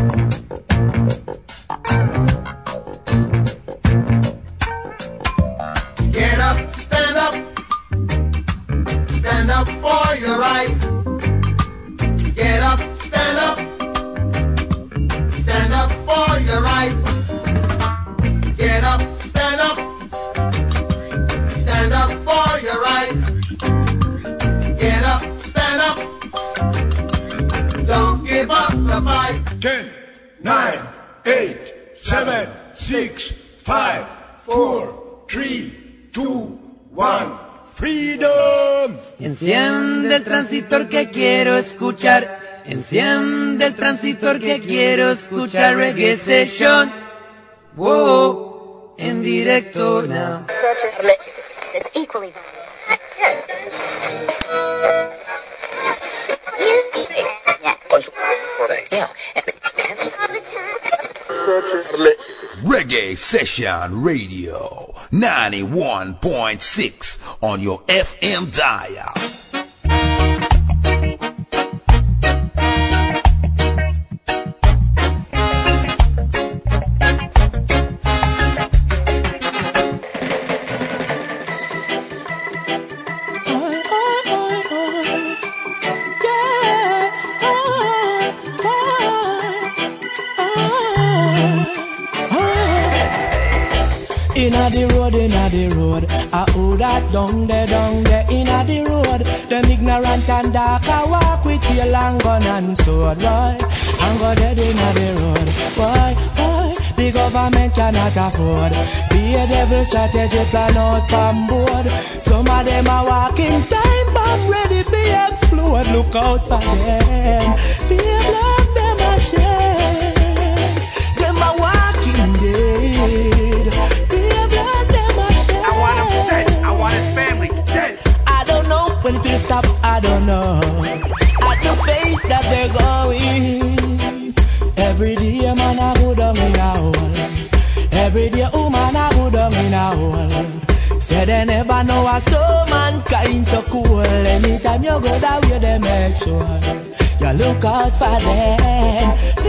Get up, stand up, stand up for your. Get up, stand up, stand up for your. Get up, stand up, stand up for your. Get up, stand up, don't give up the fight. 10, 9, 8, 7, 6, 5, 4, 3, 2, 1. Freedom. Enciende el transitor que quiero escuchar. Enciende el transitor que quiero escuchar. Reggae Session. Wow. En directo now. Reggae Session Radio 91.6 on your FM dial. The road, I who that down there, down there, inna the road. Them ignorant and dark, I walk with your long gun and sword? And go dead inna the road, why, why? The government cannot afford. Be a devil strategy plan out from board. Some of them are walking time bomb ready to explode. Look out for them. Be a blood, will stop. I don't know. At the pace that they're going. Every day, man, I go down in a hole. Every day, oh, woman, I go down in a hole. Say they never know a soul mankind so cool. Anytime you go that way, they make sure you look out for them.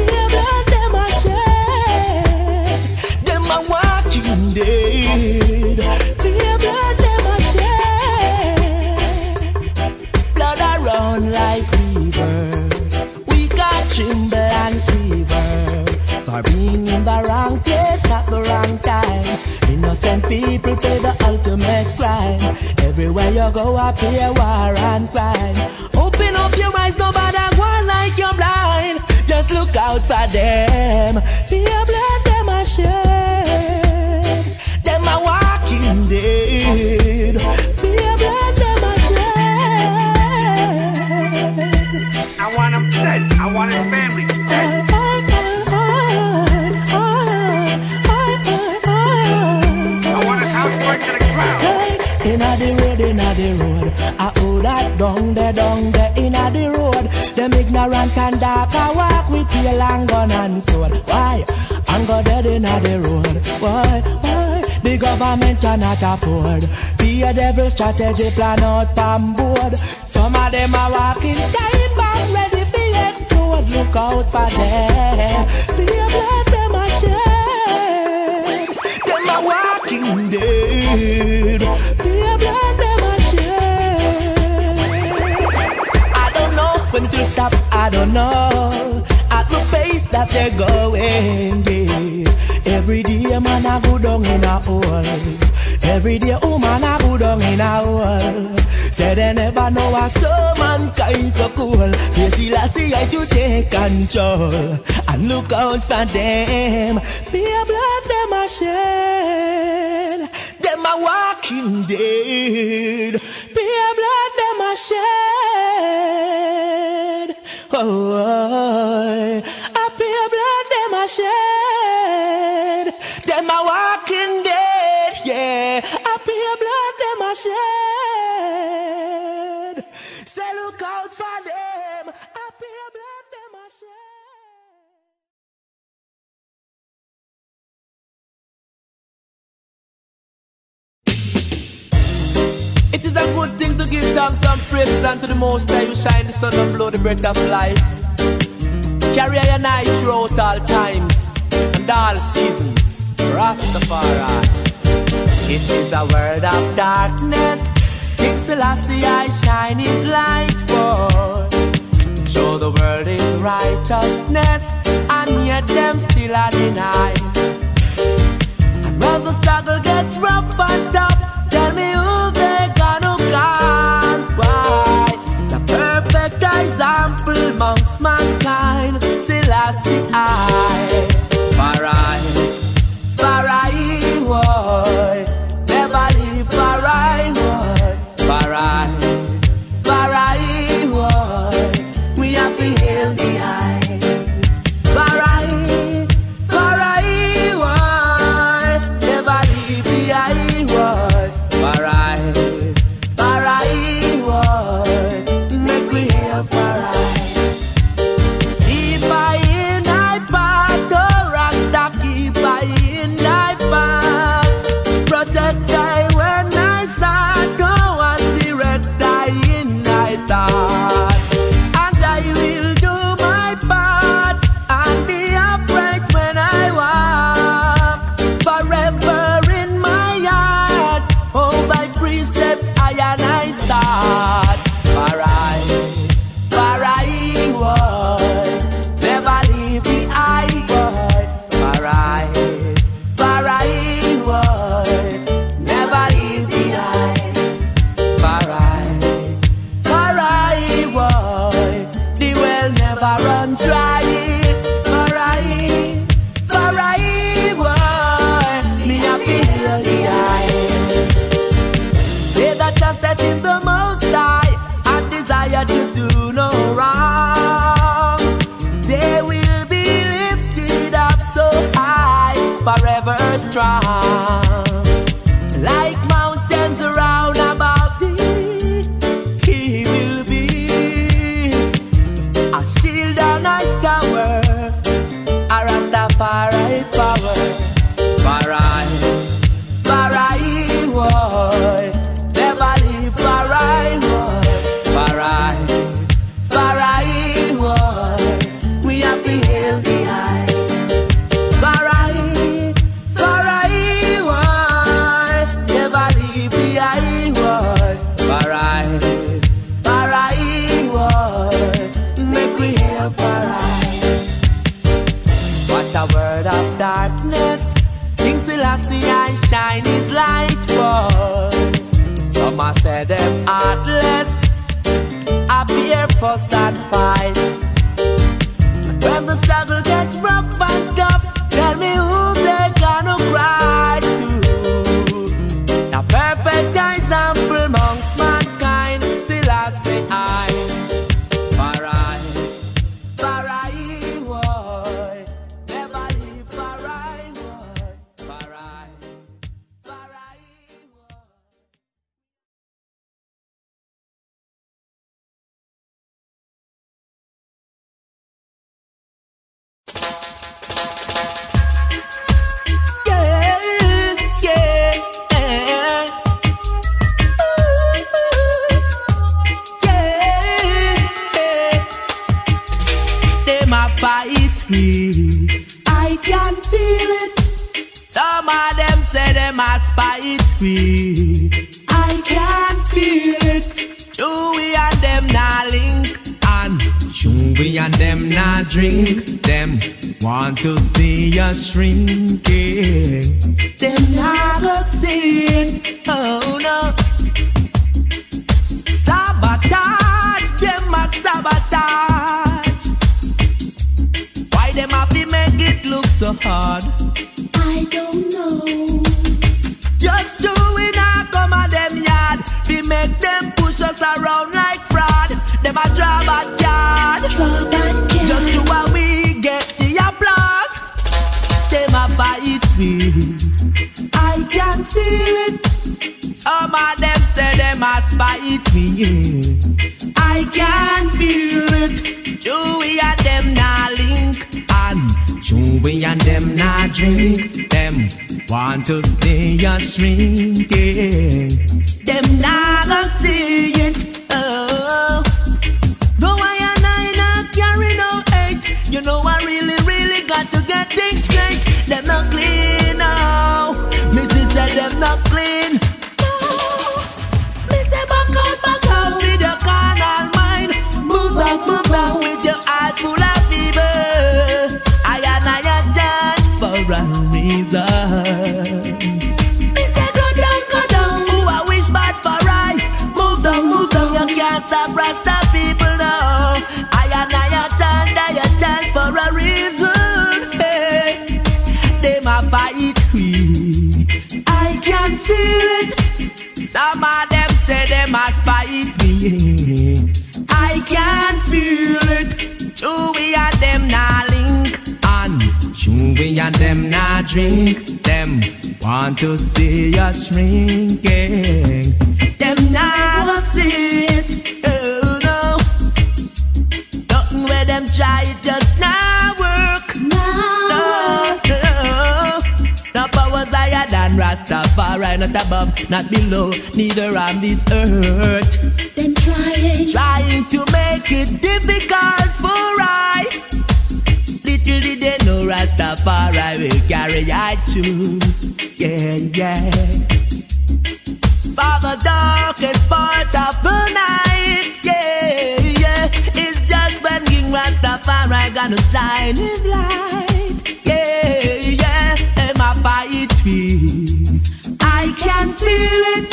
The crime. Everywhere you go, I pay war and crime. Open up your eyes, nobody one like you're blind. Just look out for them. Fear blood, them a shed. Dead the road. Why? Why? The government cannot afford. Be a devil strategy plan out from board. Some of them are walking time bomb ready for explode. Look out for them. Be a blood them a shed. Them a walking dead. Be a blood them a shed. I don't know when to stop. I don't know at the pace that they're going. Every day, man, I go down in a hole. Every day, woman, I go down in a hole. Say they never know a so mankind so cool. Face the lassie I to take control and look out for them. Be a blood them a shed. Them a walking dead. Be a blood them a shed. Oh, oh. oh. I be a blood them a shed them a walking dead, yeah. I pure blood them a shed. Say so look out for them. I pure blood them a shed. It is a good thing to give thanks and praise unto the Most High You shine the sun and blow the breath of life. Carry your night throughout all times and all seasons. Rastafari. It is a world of darkness. King Selassie, I shine his light, boy. Show the world his righteousness, and yet them still are denied. And when the struggle gets rough and tough, tell me who they gonna guide. Why? The perfect example amongst mankind, Selassie, I. Farah. fosse stream. Rastafari will carry I through. Yeah, yeah. For the darkest part of the night, yeah, yeah. It's just when King Rastafari gonna shine his light. Yeah, yeah. And my fight me. I can feel it.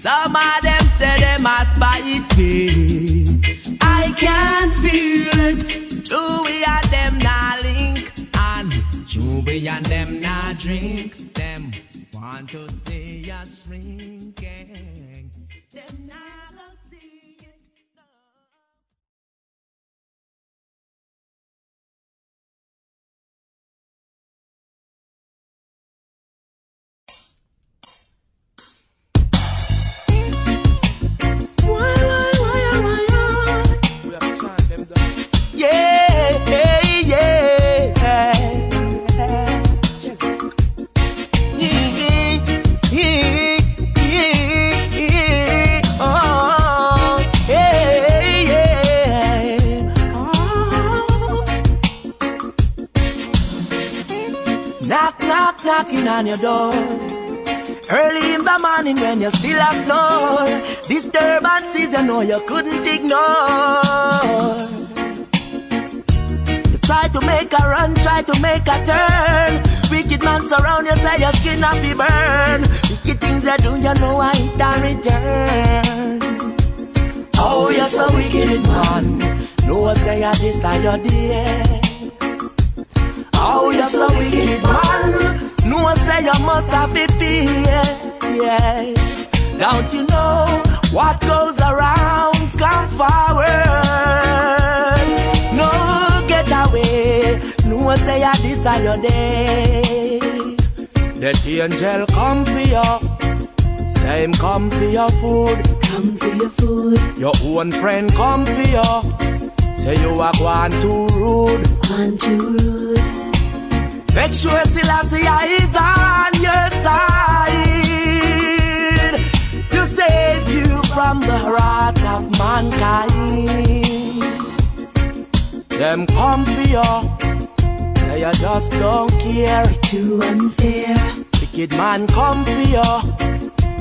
Some of them say they must fight me. I can feel it. And them not drink. Them want to see us shrinking. Them not knocking on your door. Early in the morning when you still a snore Disturbances you know you couldn't ignore. You try to make a run, try to make a turn. Wicked man surround you, say your skin off be burn. Wicked things you do, you know I a return. Oh, you're so wicked man. No, say I desire the Oh, you're so wicked, man. No I say you must have it be, yeah. Don't you know what goes around? Come forward. No, get away. No I say I desire your day. That angel come for you. Same come for your food. come for your food, Your own friend come for you. Say you are going too rude. one too rude. Make sure Selassie is on your side to save you from the wrath of mankind. Them come for you, they just don't care. Too unfair, Wicked man come for you,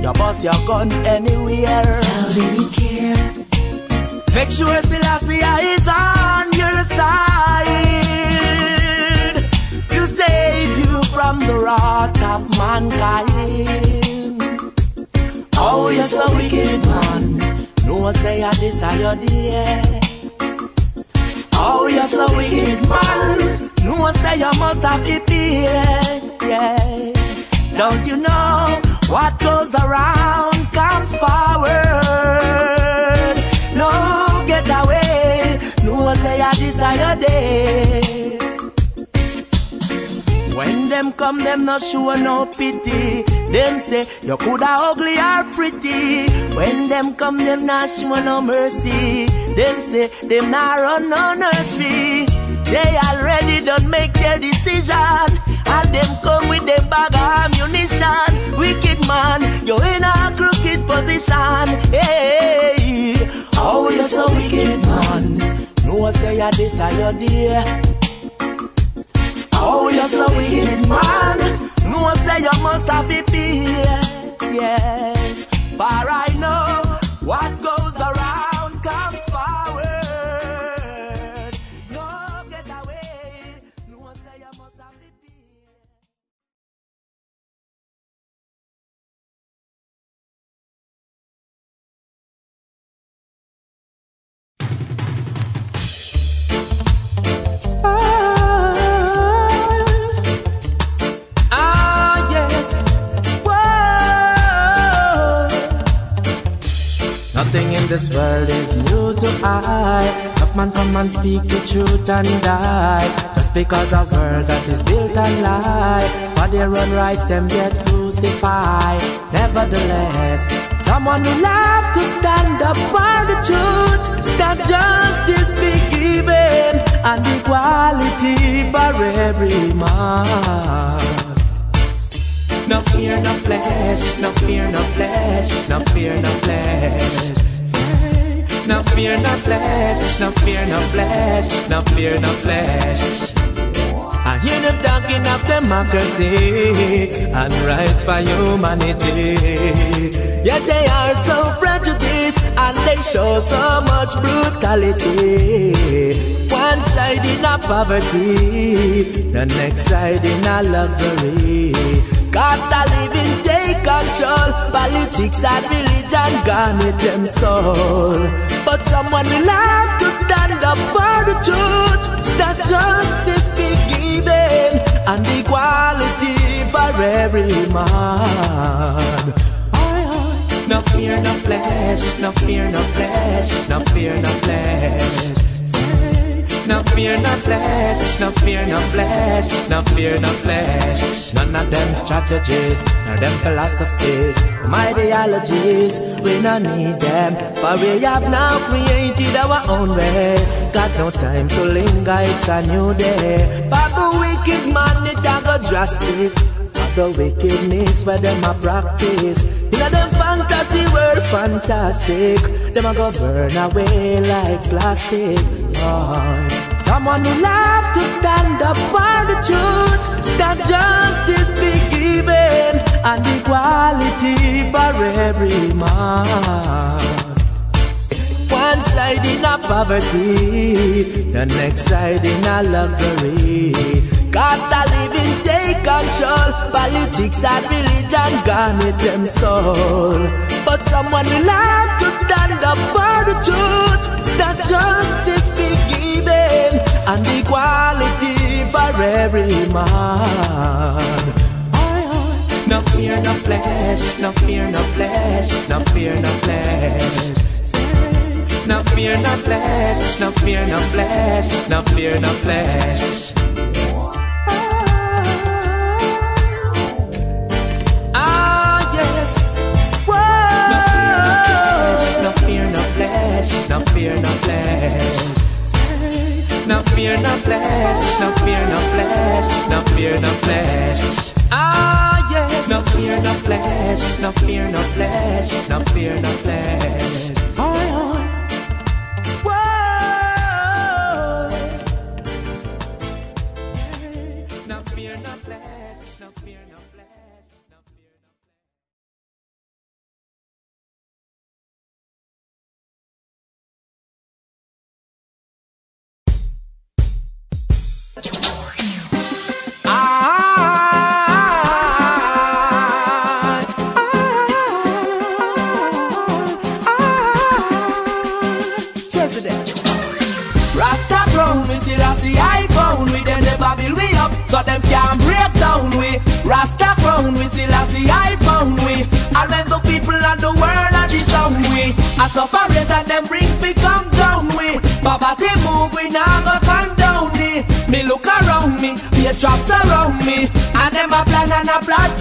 you bust your gun anywhere. without any care. Make sure Selassie is on your side save you from the wrath of mankind. Oh, you're so wicked, man. No one say I desire the air. Oh, you're so wicked, man. No one say you must have it here. Yeah. Don't you know what goes around comes forward? No, get away. No one say I desire your day. When them come, them not show no pity. Them say you coulda ugly or pretty. When them come, them not show no mercy. Them say them not run no nursery. They already done make their decision. And them come with them bag of ammunition. Wicked man, you're in a crooked position. Hey, oh, you're so wicked man. No say I desire dear. You must have it speak the truth and die. Just because a world that is built on lie. For their own rights, them get crucified. Nevertheless, someone will have to stand up for the truth. That justice be given and equality for every man. No fear, no flesh, no fear, no flesh, no fear, no flesh. No fear, no flesh, no fear, no flesh, no fear, no flesh. I hear them talking of democracy and rights for humanity. Yet they are so prejudiced and they show so much brutality. One side in a poverty, the next side in a luxury. Cost of living take control. Politics and religion gone with them soul. But someone will have to stand up for the truth. That justice be given and equality for every man. No fear, no flesh, no fear, no flesh, no fear, no flesh. No fear, no flesh, no fear, no flesh, no fear, no flesh. None of them strategies, nor them philosophies, my ideologies, we no need them. For we have now created our own way. Got no time to linger, it's a new day. But the wicked man, it a go drastic. The wickedness where them a practice. In a fantasy world, fantastic. Them a go burn away like plastic. Someone will have to stand up for the truth. That justice be given and equality for every man. One side in a poverty, the next side in a luxury. Cost of living take control. Politics and religion with them soul. But someone will have for the truth. That justice be given and equality for every man. No fear, no flesh, no fear, no flesh, no fear, no flesh. No fear, no flesh, no fear, no flesh, no fear, no flesh. No fear, no flesh. No fear, no flesh, no fear, no flesh, no fear, no flesh. Ah, yes. No fear, no flesh, no fear, no flesh, no fear, no flesh. Aye, aye. Whoa. No fear, no flesh, a plan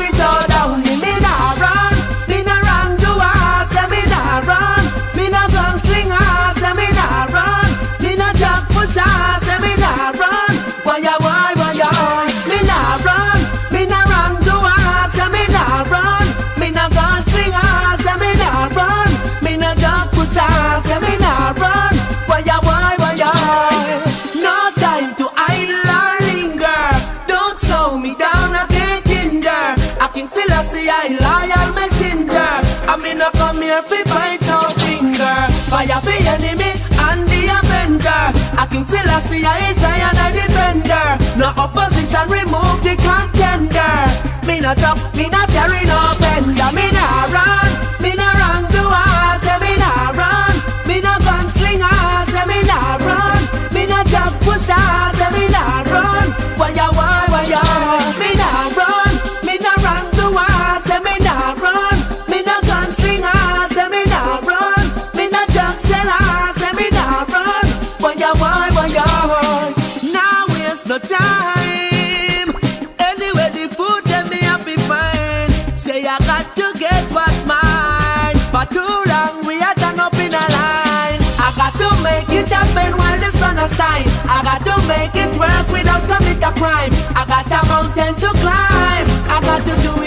Fi enemy and the avenger. I can still see I Zion I defender. No opposition remove the contender. Me no talk, me no carry no shine. I got to make it work without commit a crime. I got a mountain to climb. I got to do it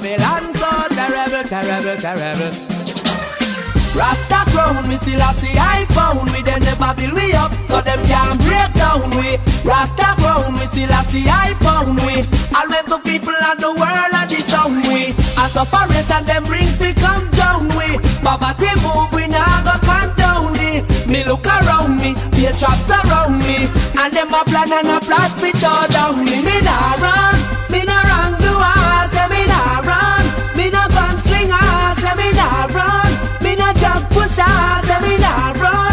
Babylon so terrible, terrible, terrible. Rasta crown, me still a see I iPhone. We them never build we up, so them can't break down we. Rasta crown, me still a see iPhone we. All when the people of the world are disown we. As operation them bring fi come down we. Poverty move, we now go condone we. Me look around me, be traps around me. And them a plan and a plot fi chow down me. Me nah run, me nah run do I me nah gunslinger Say me nah run, me nah jump pusher Say me nah run,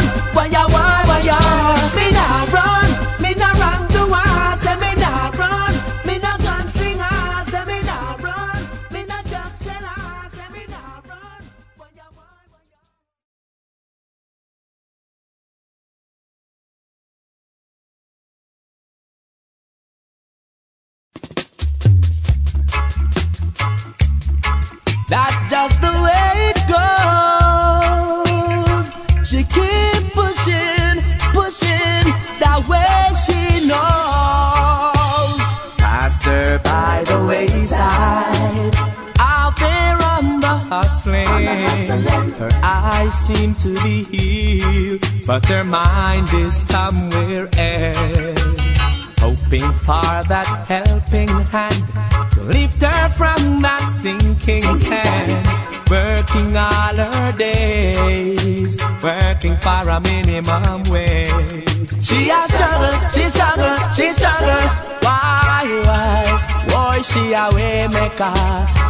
That's just the way it goes. She keep pushing, pushing that way she knows. Passed her by the wayside, out there on the hustling. Her eyes seem to be healed, but her mind is somewhere else hoping for that helping hand lift her from that sinking sand. Working all her days, working for a minimum wage. She has struggled, she struggled, she struggled. Why, why? Boy, she a way maker.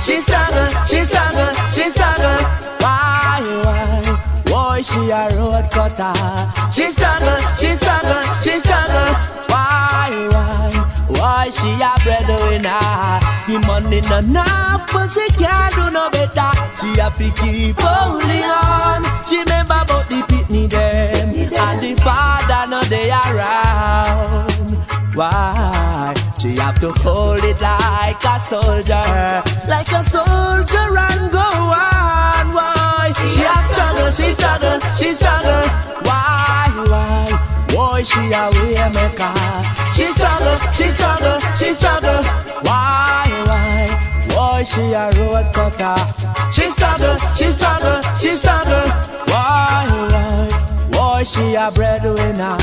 She struggled, she struggled, she struggled. Why, why? Boy, she a road cutter. She struggle, she struggle, she struggle. Why, why? Why she a breadwinner? The money not enough, but she can't do no better. She have to keep holding on. She remember about the pitney them and the father no they around. Why? She have to hold it like a soldier, like a soldier and go on. Why? She has struggle, she struggle, she struggle. Why? Why? Boy, she a way maker. She struggle, she struggle, she struggle. Why? Why? Boy, she a road cutter. She struggle, she struggle, she struggle. Why? Why? Boy, she a breadwinner.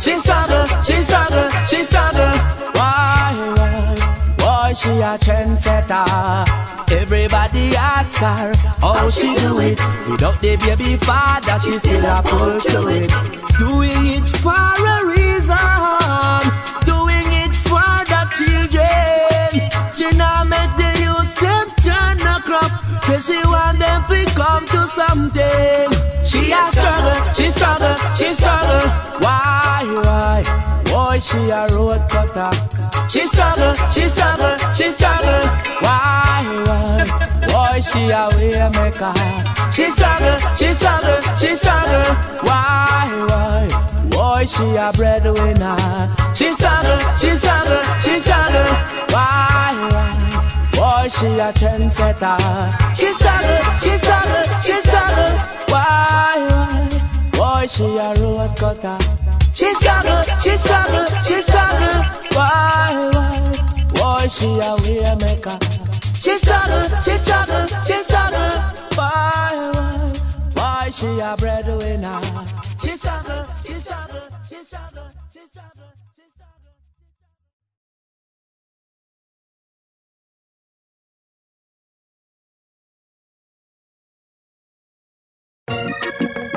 She struggle, she struggle, she struggle. Why? Why? Boy, she a trendsetter. Everybody ask her how she do it. Without the baby father, she still a pull through it. Doing it for a reason. Doing it for the children. She now make the youth them turn a crop. Say she want them to come to something. She a struggle, she struggle, she struggle. Why, why? Boy, she a road cutter. She struggle, she struggle, she struggle. Why, why? Boy, she a way maker. She struggle, she struggle, she struggle. Why, why? Boy, she a breadwinner. She struggle, she struggle, she struggle. Why, why? Boy, she a trendsetter. She struggle, she struggle, she struggle. Why, why? Boy, she a road cutter. She struggle, she struggle, she struggle. Why, why? Boy, she a way maker. She struggle, she struggle, she struggle. Why, why? Why she a breadwinner? She struggle, she struggle, she struggle, she struggle, she struggle.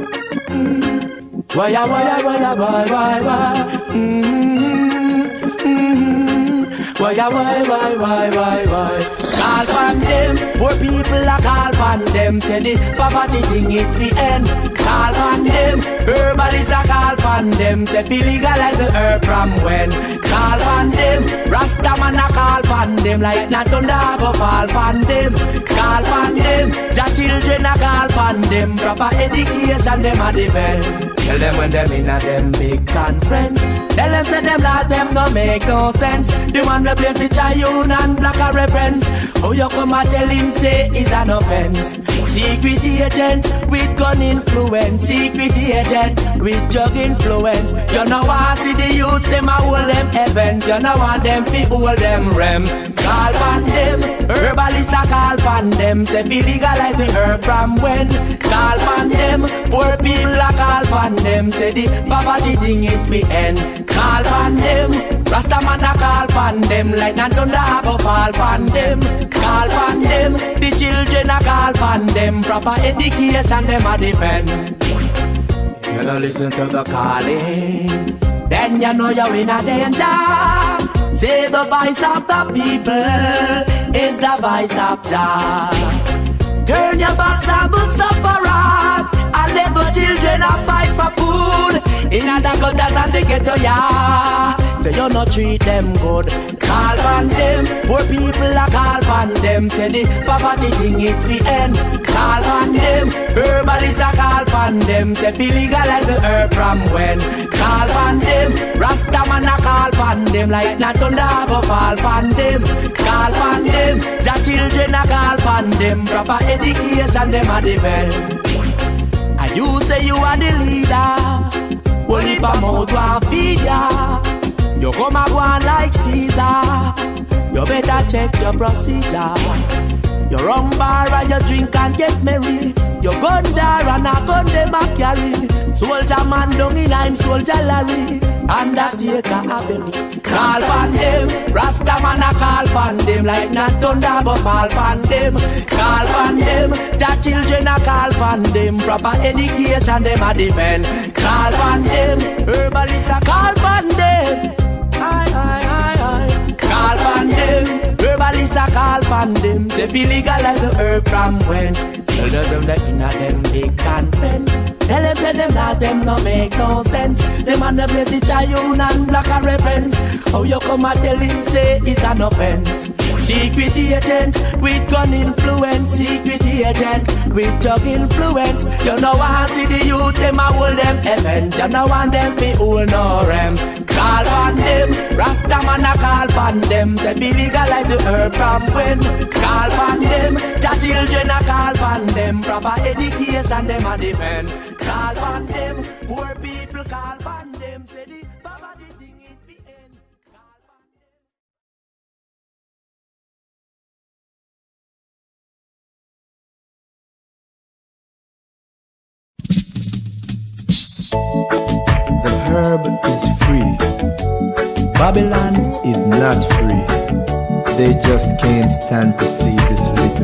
Why, why, why, why, why? Mm-hmm, mm-hmm. Why, why, why, why, why, why? Call on them, poor people a call on them. Say the poverty thing it we end. Call on them, herbalists a call on them. Say we legalize the herb from when. Call on them, Rasta man a call on them. Like not thunder go fall on them. Call on them, the children a call on them. Proper education them a defend. Tell them when them in a them big conference. Tell them say them laws them no make no sense. The one we place the Chayun and black a reference. Oh you come and tell him say is an offense. Secret agent with gun influence. Secret agent with drug influence. You know want see the youths them a hold them events. You know want them fi hold them rems. Call on them, herbalists a call on them. Say fi legalize the herb from when. Call on them, poor people a call on them. Say the poverty thing it we end. Call on them, Rasta man a call on them. Like not thunder a go fall on them. Call on them, the children a call on them. Proper education them a defend. You know listen to the calling, then you know you're in a danger. Say the voice of the people is the voice of Jah. Turn your backs on the sufferer and let the children fight for food. In the gutters and the ghetto, yeah. Say you not treat them good. Call on them, poor people a call on them. Say the poverty thing it we end. Call on them, herbalists a call on them. Say fi legalize the herb from when. Call on them, Rasta man a call on them. Like not thunder go fall on them. Call on them, the children a call on them. Proper education them a defend. And you say you are the leader. Only pa mouth want feed ya. You come a go on like Caesar. You better check your procedure. You run bar and you drink and get merry. You gun there and a gun them a carry. Soldier man down in I'm soldier Larry. Undertaker a belly. Call pan them. Rasta man a call pan them. Like not thunder but fall pan them. Call pan them. The children a call pan them. Proper education them a defend. Call pan them. Herbalists a call pan them. Herbalists a call pan them. Say fi legalize the herb from when. Tell them that inna them big convent. Tell them say them laws them no make no sense. Them on the place the Chayun and black a reference. How you come and tell him say it's an offense? Secret agent with gun influence. Secret agent with drug influence. You know I see the youth them a hold them events. You know want them be hold no rems. Call on them, Rasta man a call on them. They be legalize the herb from when. Call on them, the children a call on them. Proper education them a defend. Call on them, poor people call on them. Say the poverty thing it be end. Call on them. The herb is free. Babylon is not free. They just can't stand to see this little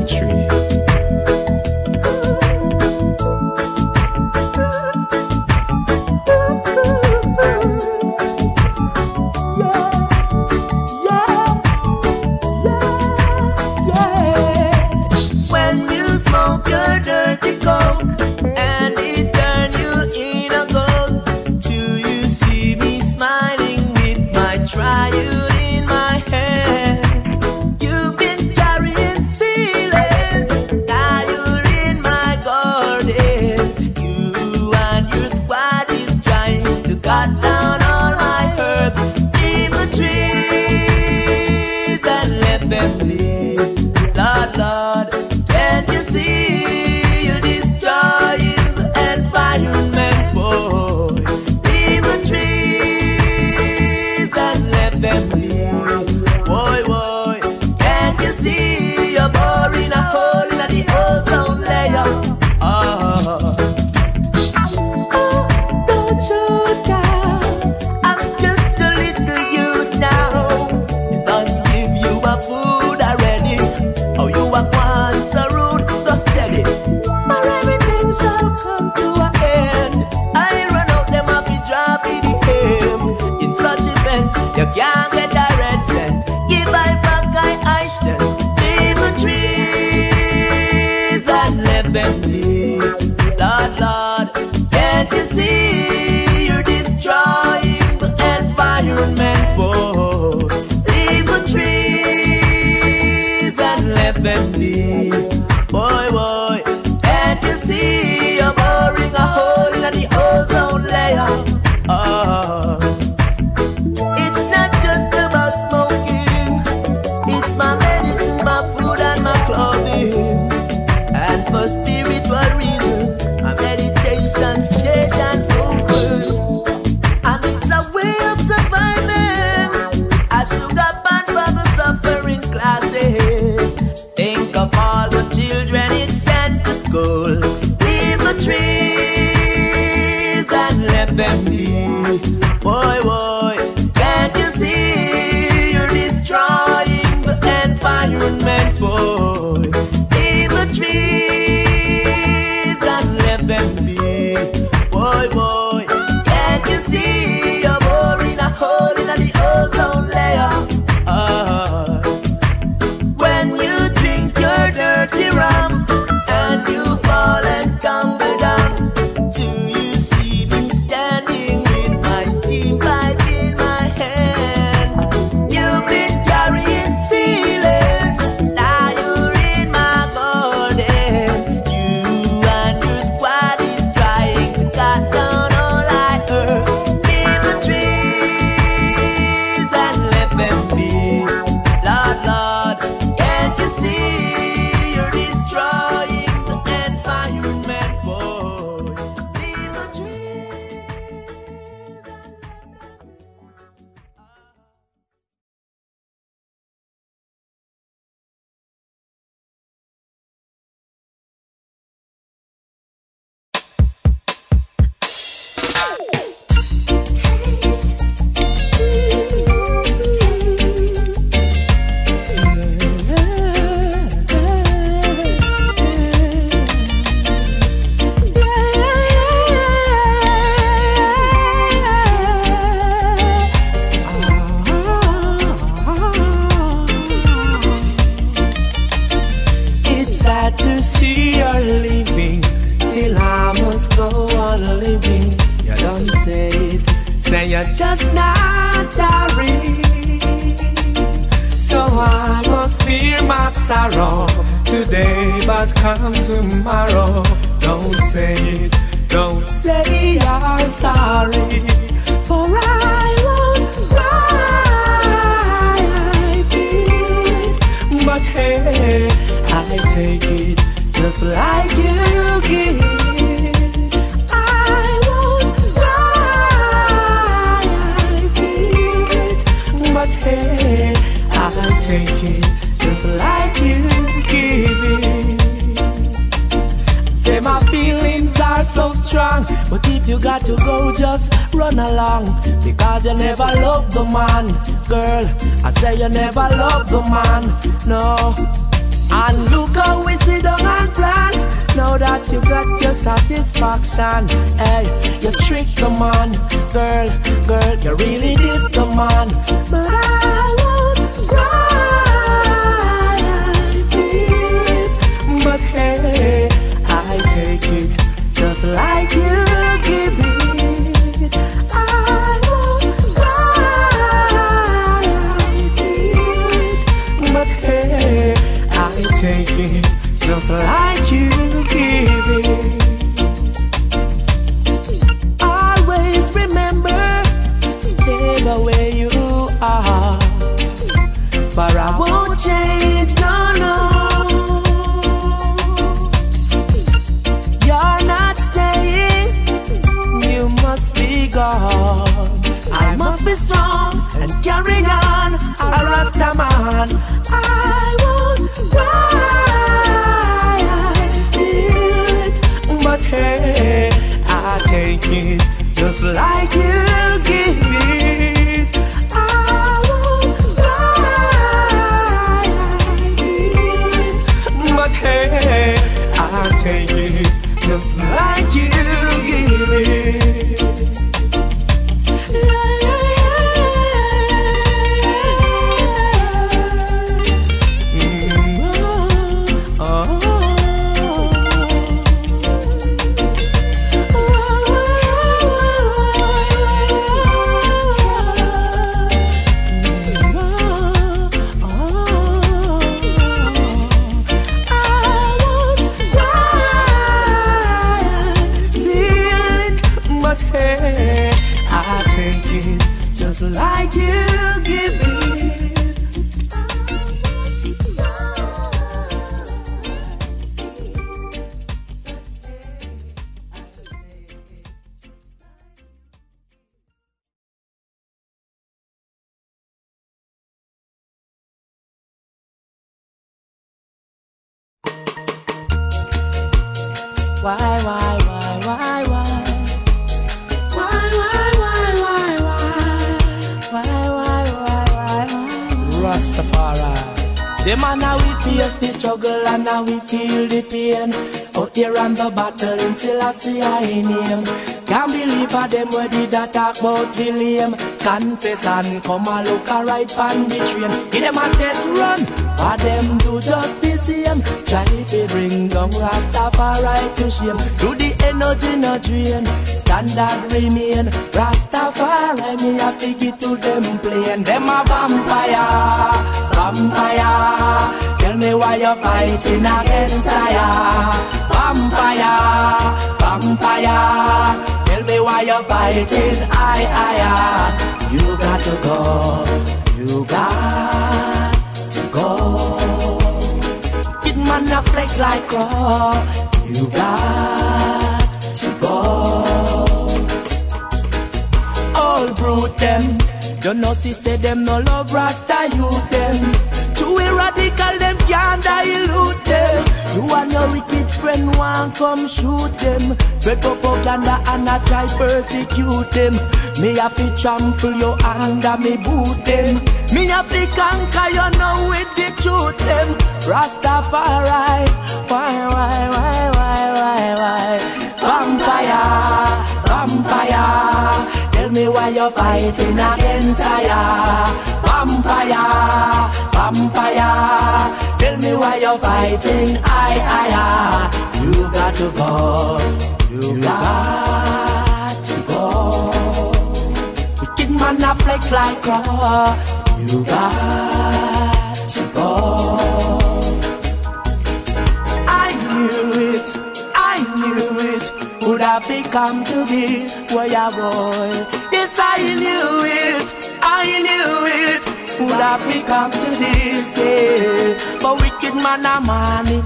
take it just like you give. But hey, I take it just like you give it. Say my feelings are so strong, but if you got to go, just run along. Because you never loved the man, girl. I say you never loved the man, no. And look how we sit down and plan. Now that you got your satisfaction, hey, you tricked the man, girl, girl, you really diss the man. But I won't cry, I feel it. But hey, I take it just like you take it just like you give it. Always remember, stay the way you are. For I won't change, no, no. You're not staying, you must be gone. I must be strong and carry on. A Rasta Just like Selassie I name. Can't believe how them ready that talk about the lame. Confess and come a look a right on the train. Give them a test run, or them do just the same. Try to bring down Rastafari to shame. Do the energy no drain, standard remain. Rastafari me a figure to them plain. Them a vampire, vampire. Tell me why you're fighting against fire. Vampire, vampire. Tell me why you're fighting, I, I, I. You got to go, you got flex like crow. You got to go. All brute them. You know, see, say them no love Rasta youth them. Too radical them can't dilute them. You and your wicked friend want come shoot them. Spread propaganda and I try persecute them. Me have to trample you under me boot them. Me have to conquer you know with the truth them. Rastafari, why, why, why, why, why, why? Vampire, vampire. Tell me why you're fighting against I. Vampire, vampire. Tell me why you're fighting. I, I, I. You got to go. You you got got to go. Wicked man a flex like raw. Got to become to this boy. Yes, I knew it, I knew it would have become to this. Yeah. But wicked man a morning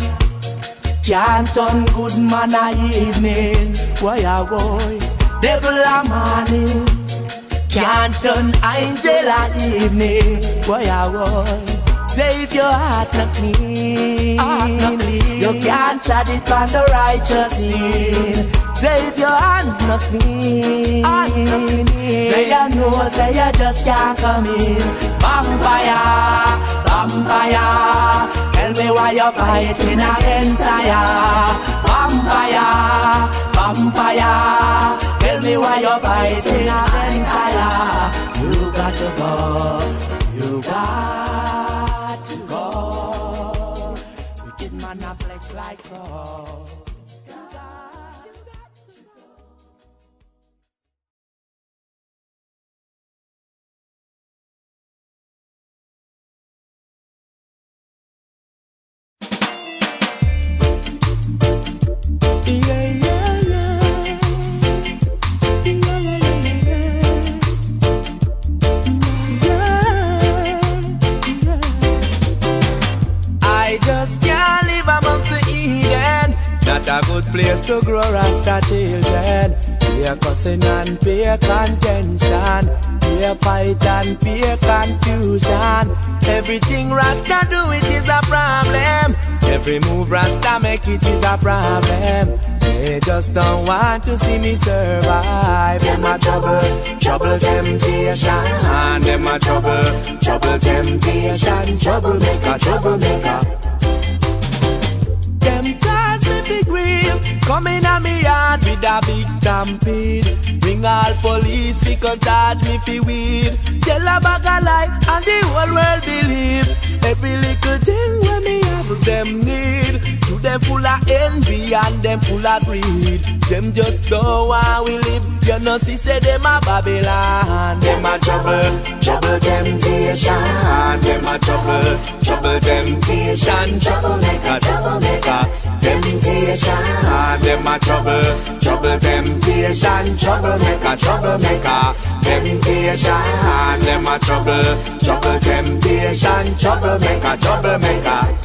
can't turn good man a evening. Boy, a boy, devil a morning can't turn angel a evening. Boy, a boy. Say if your heart not clean, you can't trod it on the righteous sin. Say if your hands not clean, say you know, say you just can't come in. Vampire, vampire, tell me why you're fighting against fire. Vampire, vampire, me why you're fighting against fire. You got to go, you got Not a good place to grow Rasta children. Peer cussing and peer contention. Peer fight and peer confusion. Everything Rasta do it is a problem. Every move Rasta make it is a problem. They just don't want to see me survive. Them a trouble, trouble temptation. Them a trouble, trouble temptation. Troublemaker, troublemaker. Them big grief at me yard with a big stampede. Bring all police fi come charge me fi weed. Tell a bag a lie and the whole world believe. Every little thing when me have them need. To them full of envy and them full of greed. Them just don't want we live. You know see say them a Babylon. Them a trouble, trouble temptation. Them a trouble, trouble temptation. Troublemaker, troublemaker Temptation ah, Them a trouble, trouble temptation Troublemaker, troublemaker Temptation ah, Them a trouble, trouble temptation Troublemaker, troublemaker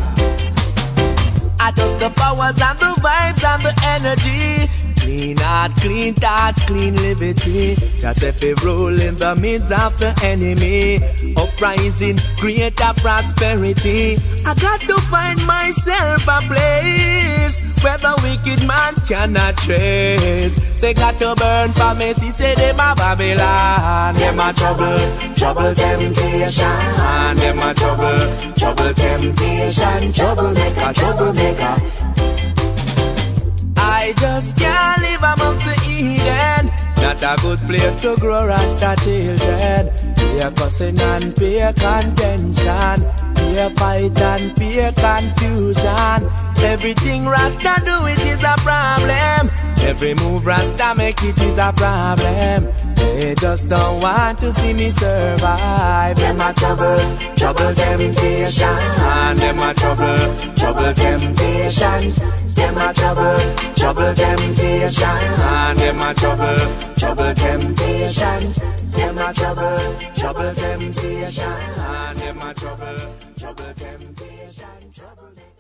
Just the powers and the vibes and the energy. Clean heart, clean thoughts, clean liberty. Just if we roll in the midst of the enemy. Uprising, create a prosperity. I got to find myself a place where the wicked man cannot trace. They got to burn for me, see, say them a Babylon. Them a trouble, trouble temptation. Them a trouble, trouble temptation. Troublemaker, troublemaker. I just can't live amongst the Eden. Not a good place to grow Rasta children. Peer cussing and peer contention. Peer fight and peer confusion. Everything Rasta do it is a problem. Every move Rasta make it is a problem. They just don't want to see me survive. Them a trouble, trouble temptation. Them a trouble, trouble temptation. Them a trouble, trouble temptation. Them a trouble, trouble temptation. Them a trouble, trouble temptation. Them a trouble, trouble temptation. Troublemaker.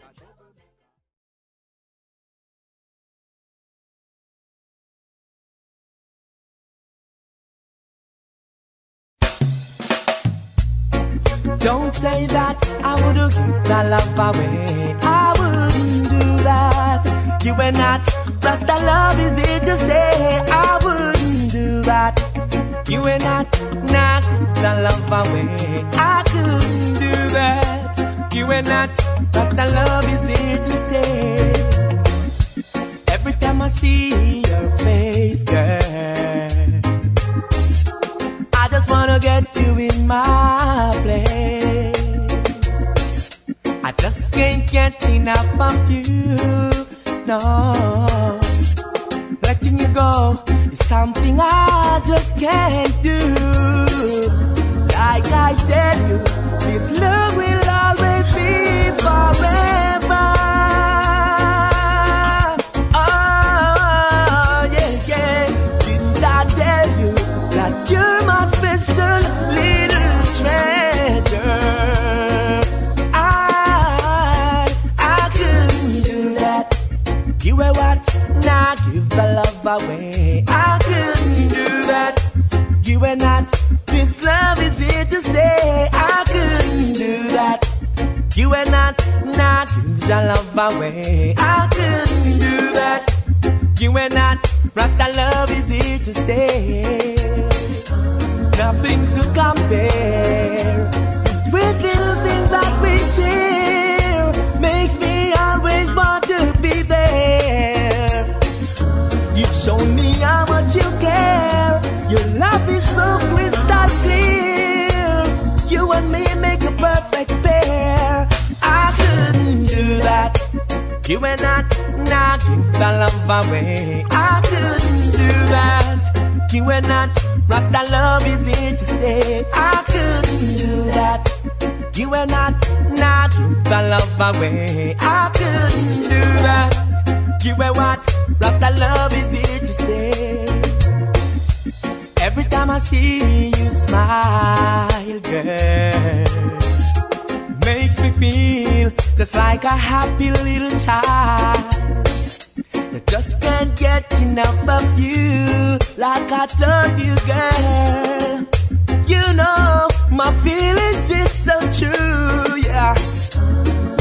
Don't say that I would give the love away. I wouldn't do that. You and not Rasta love is here to stay. I wouldn't do that. You and not not the love away. I couldn't do that. You and not Rasta love is here to stay. Every time I see your face, girl. I just wanna get you in my place. I just can't get enough of you. No, letting you go is something I just can't do. Like I tell you, this love will always be forever. the love away. I couldn't do that. You and not. this love is here to stay. I couldn't do that. You and not. not give the love away. I couldn't do that. You and not. Rasta love is here to stay. Nothing to compare. The sweet little things that we share. You and not, give the love away. I couldn't do that. You and not, Rasta love is here to stay. I couldn't do that. You and not, not give the love away. I couldn't do that. You and what? Rasta love is here to stay. Every time I see you smile, girl, makes me feel just like a happy little child. that just can't get enough of you, like I told you, girl. You know my feelings is so true, yeah.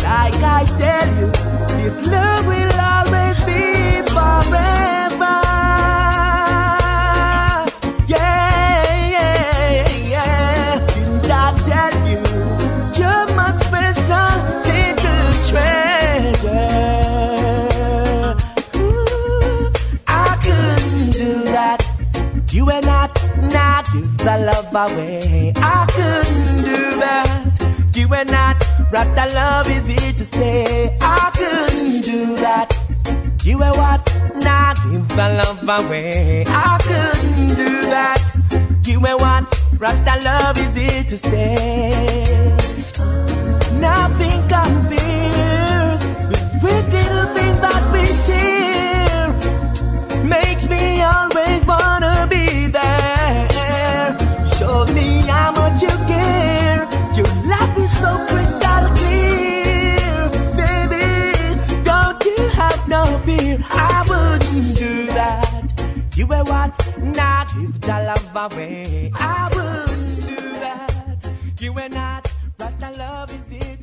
Like I tell you, this love will always be forever. Yeah, love away. I couldn't do that. You and not, Rasta love is here to stay. I couldn't do that. You and what? Not give the love away. I couldn't do that. You and what? Rasta love is here to stay. Nothing compares with sweet little things that we share. Makes me always wanna were what? Not if your love away. I wouldn't do that. You were not. Rasta love is here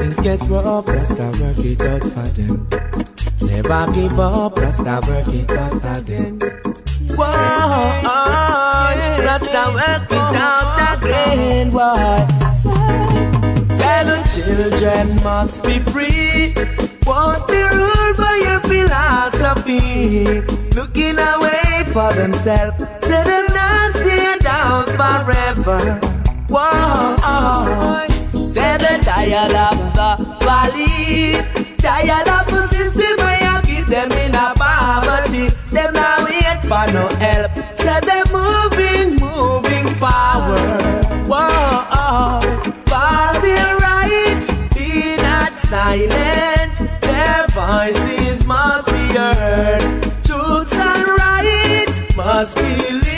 Things get rough, Rasta work it out for them. Never give up, Rasta work it out again. Whoa, Rasta work it out again. Why? Seven children must be free. Won't be ruled by your philosophy. Looking away for themselves, say them not stay down forever. Whoa, say they tired of the valley, tired of the system where you keep them in a poverty. Them now wait for no help. Say they moving, moving forward. Whoa, for their rights, be not silent. Their voices must be heard. Truth and right must be lifted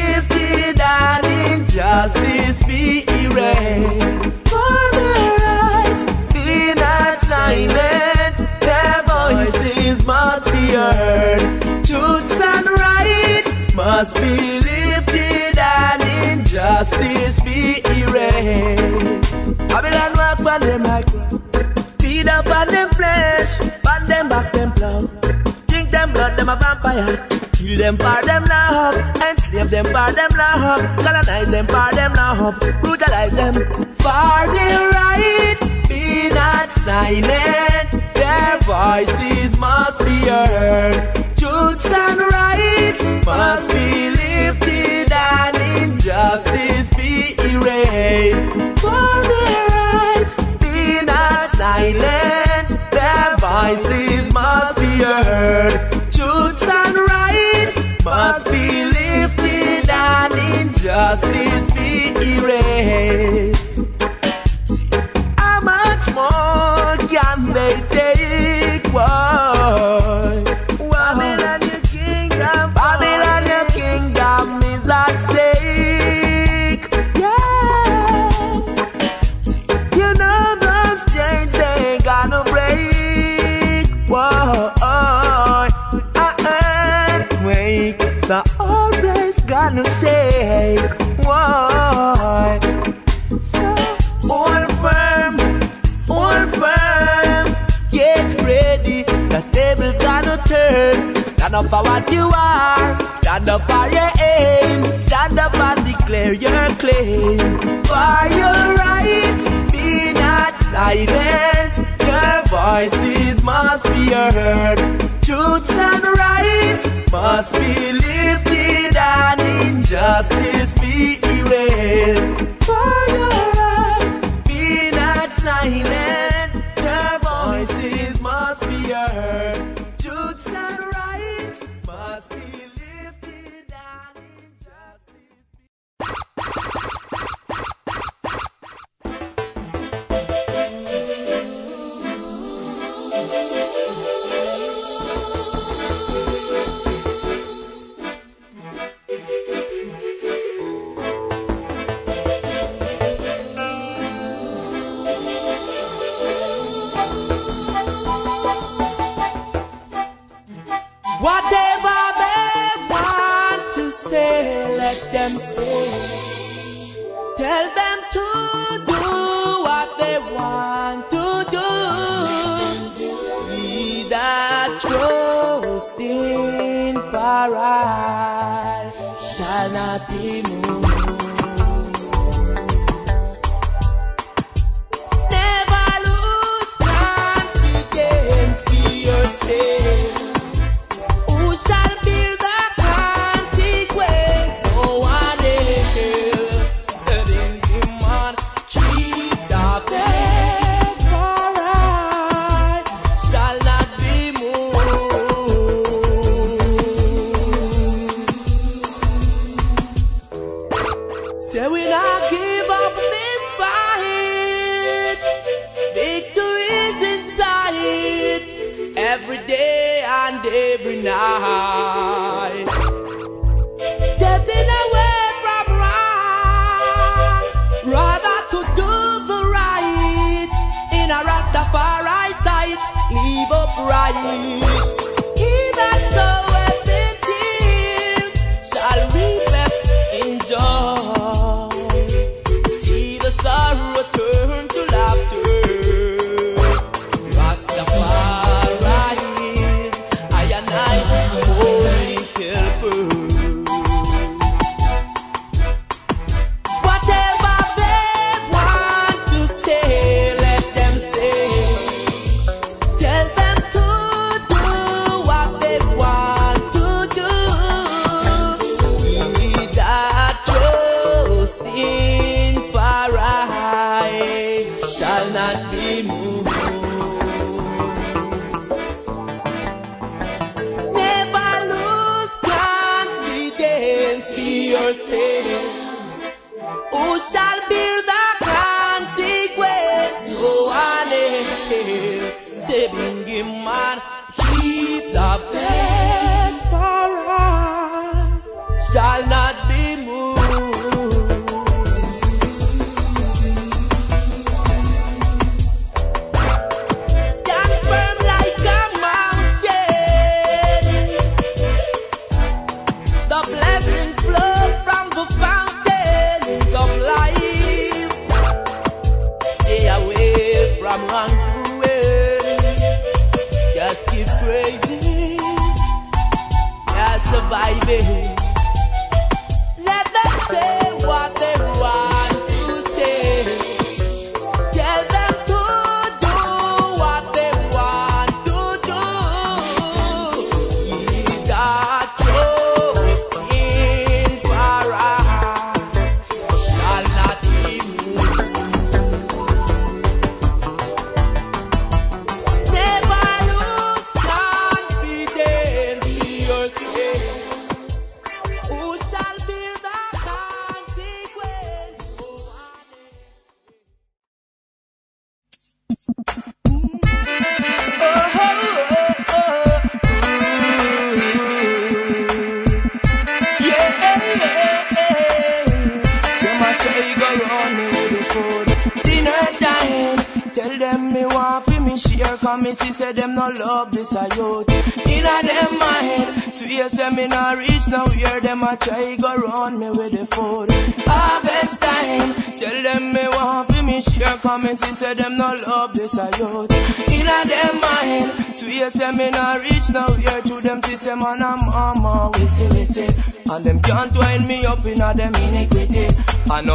and injustice be erased. For their rights, be not silent. Their voices must be heard. Truth and right must be lifted and injustice be erased. Babylon walk on them like Feed up on them flesh, on them back them plow. Them blood, them a vampire. Kill them for them love, enslave them for them love, colonize them for them love, brutalize them for their rights. Be not silent, their voices must be heard. Truths and rights must be lifted and injustice be erased. For their rights, silent. Their voices must be heard. Truths and rights must be lifted and injustice be erased.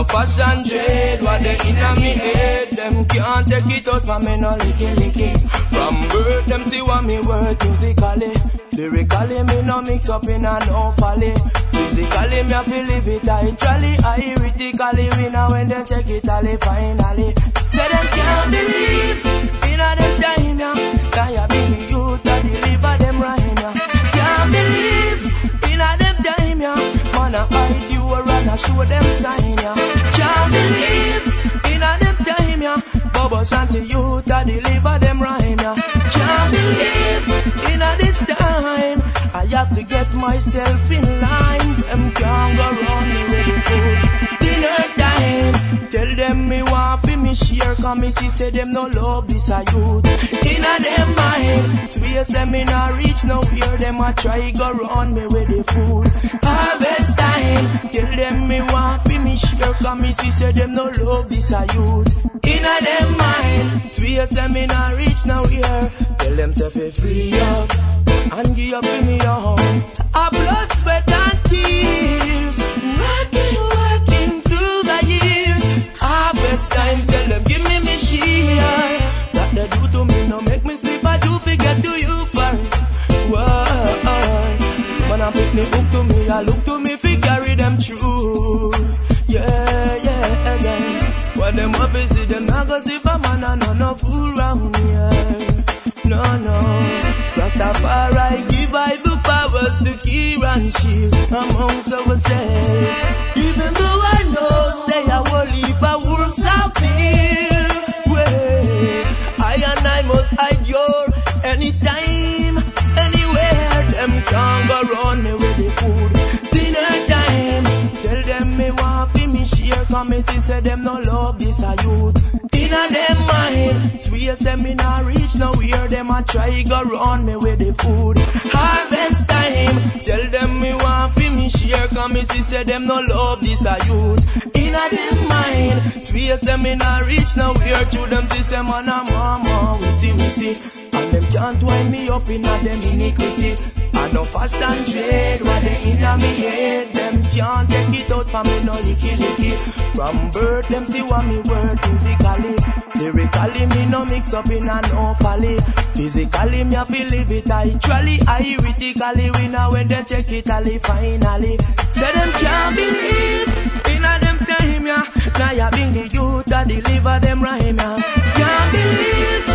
Fashion trade What they inna me head. Them can't take it out from me no licky licky. From birth them see what me worth musically Lyrically me no mix up in a no folly. Physically me a feel live it actually I critically win a when they check it all finally. Say them can't believe in a them time ya That ya be me youth a deliver them rhyme ya Can't believe in a them time ya Man a hide you or run a show them sign ya Can't believe in a them time ya Bobo Shanti youth a deliver them rhyme ya Can't believe in a this time I have to get myself in line. Them can't go round me with food Dinner time Tell them me want fi me share Cause me see say them no love this a youth. Inna them mind Swear say me not reach nowhere Them a try go round me with the food Harvest time Tell them me want fi me share Cause me see say them no love this a youth. Inna them mind Swear say me not reach nowhere Tell them to fi free up And give up to me home A blood, sweat and tears. Working, working through the years. Harvest time, tell them give me me share. What they do to me, no make me sleep I do forget to you first. Whoa, when I pick me hook to me I look to me them up see them not go see for man and no no fool round here no, no. Rastafari give I the powers to keep and shield amongst ourselves. Even though I know they are worthy, but wolves are cause me see say them no love this a youth. Inna them mind, swear say me not reach nowhere. Them a try go run me with the food. Harvest time, tell them me want fi me share, cause me see say them no love this a youth. Inna them mind, swear say me not reach nowhere. To them see say man a mama, we see we see, and them can't wind me up inna them iniquity. I no fashion trade, what they inna me head. Them can't take it out from me no licky licky. From birth, them see what me worth physically. Lyrically, me no mix up in a no folly. Physically, me a feel live it actually. I critically win a when they check it all finally. Say them can't believe in a them time ya. Now ya bring the youth to deliver them rhyme ya. Can't believe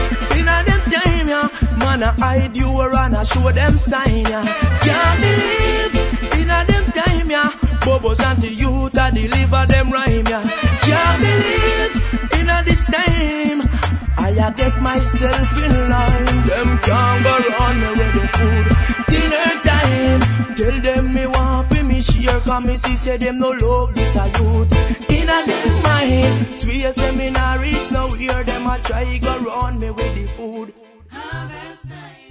Man a hide you or run a show them sign ya. Can't believe in a them time ya. Bobo Shanti youth to deliver them rhyme ya. Can't believe in a this time. I a get myself in line. Them can't go run me with the food. Dinner time. Tell them me want fi me share. Cause me see say them no love this a youth. Inna them mind. Swear say me not reach nowhere. Them a try go run me with the food. Harvest time.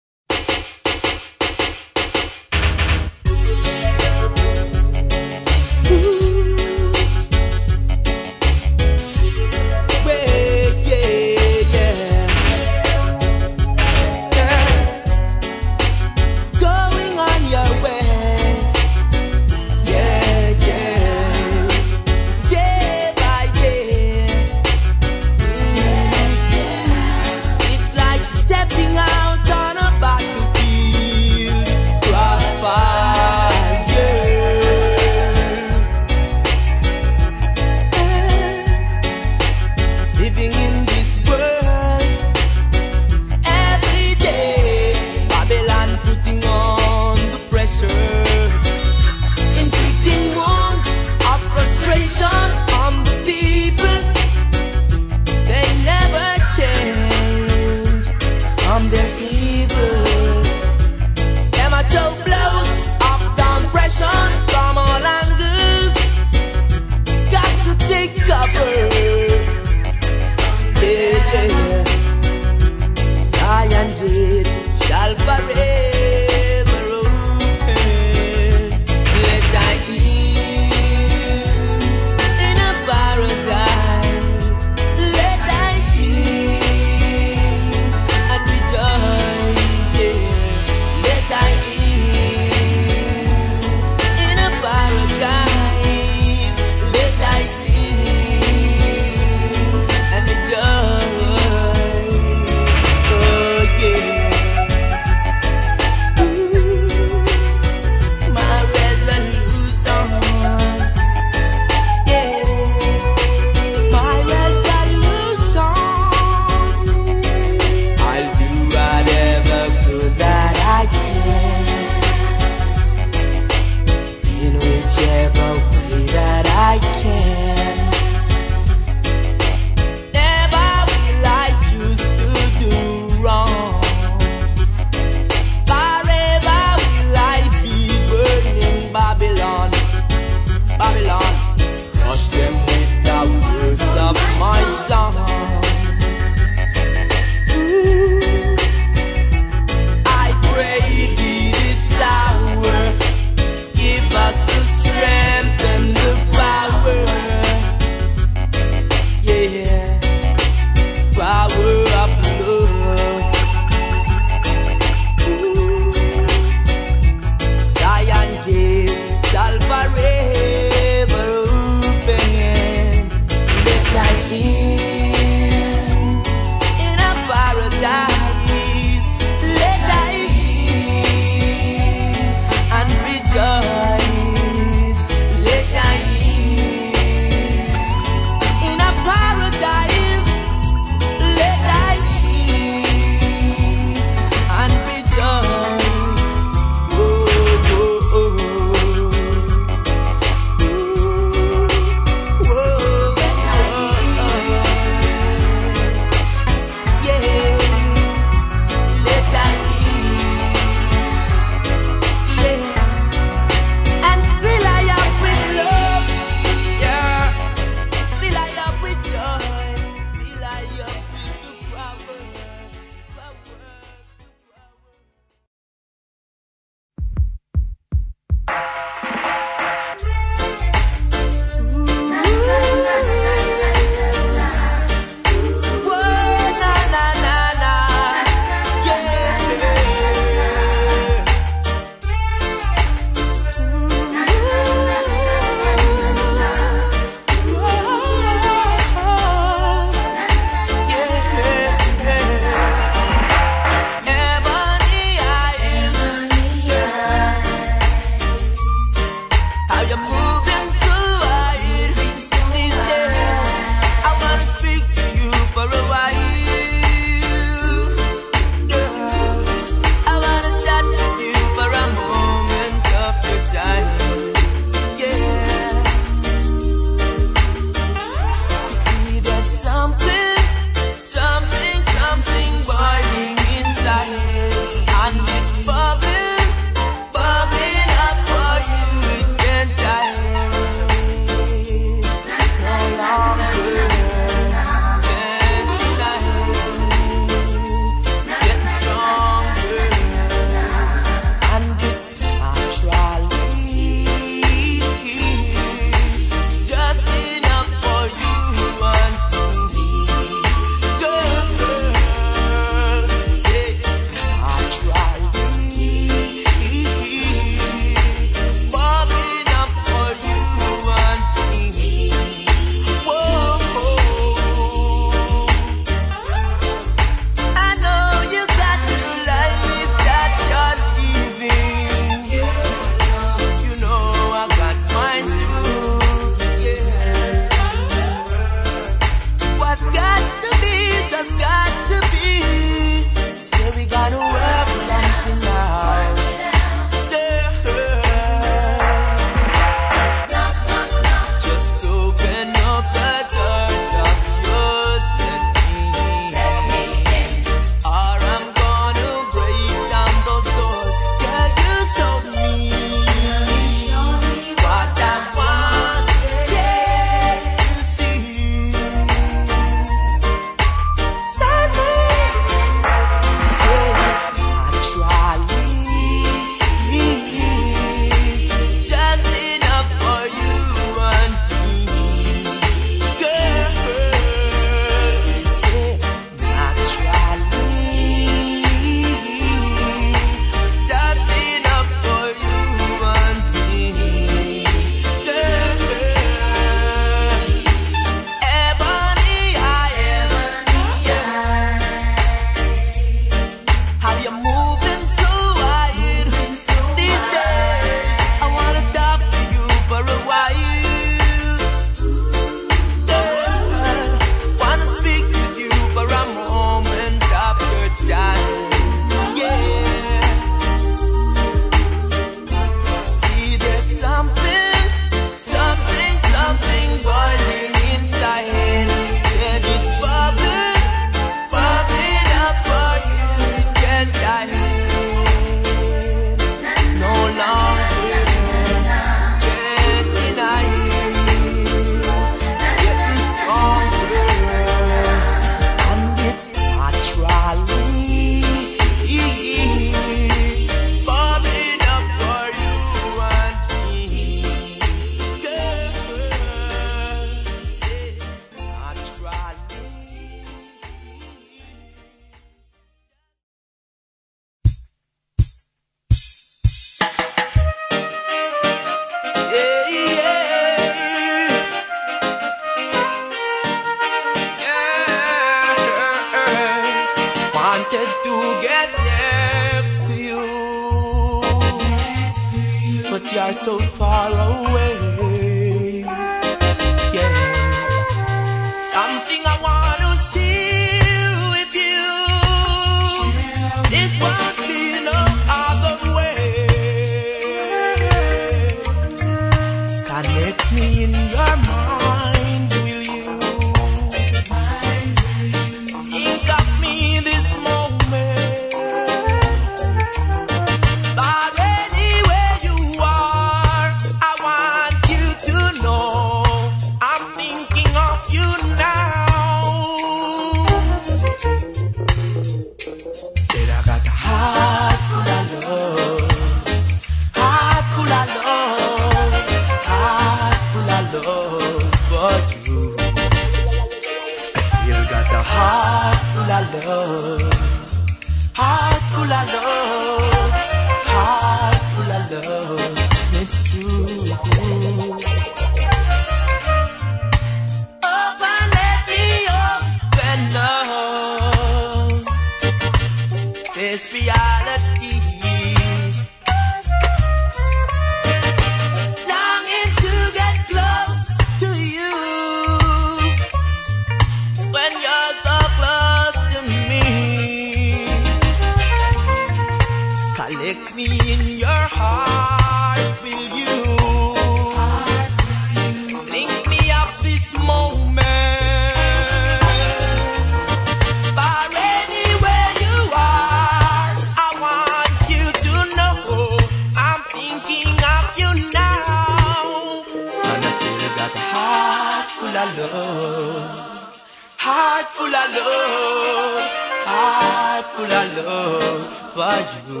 love for you.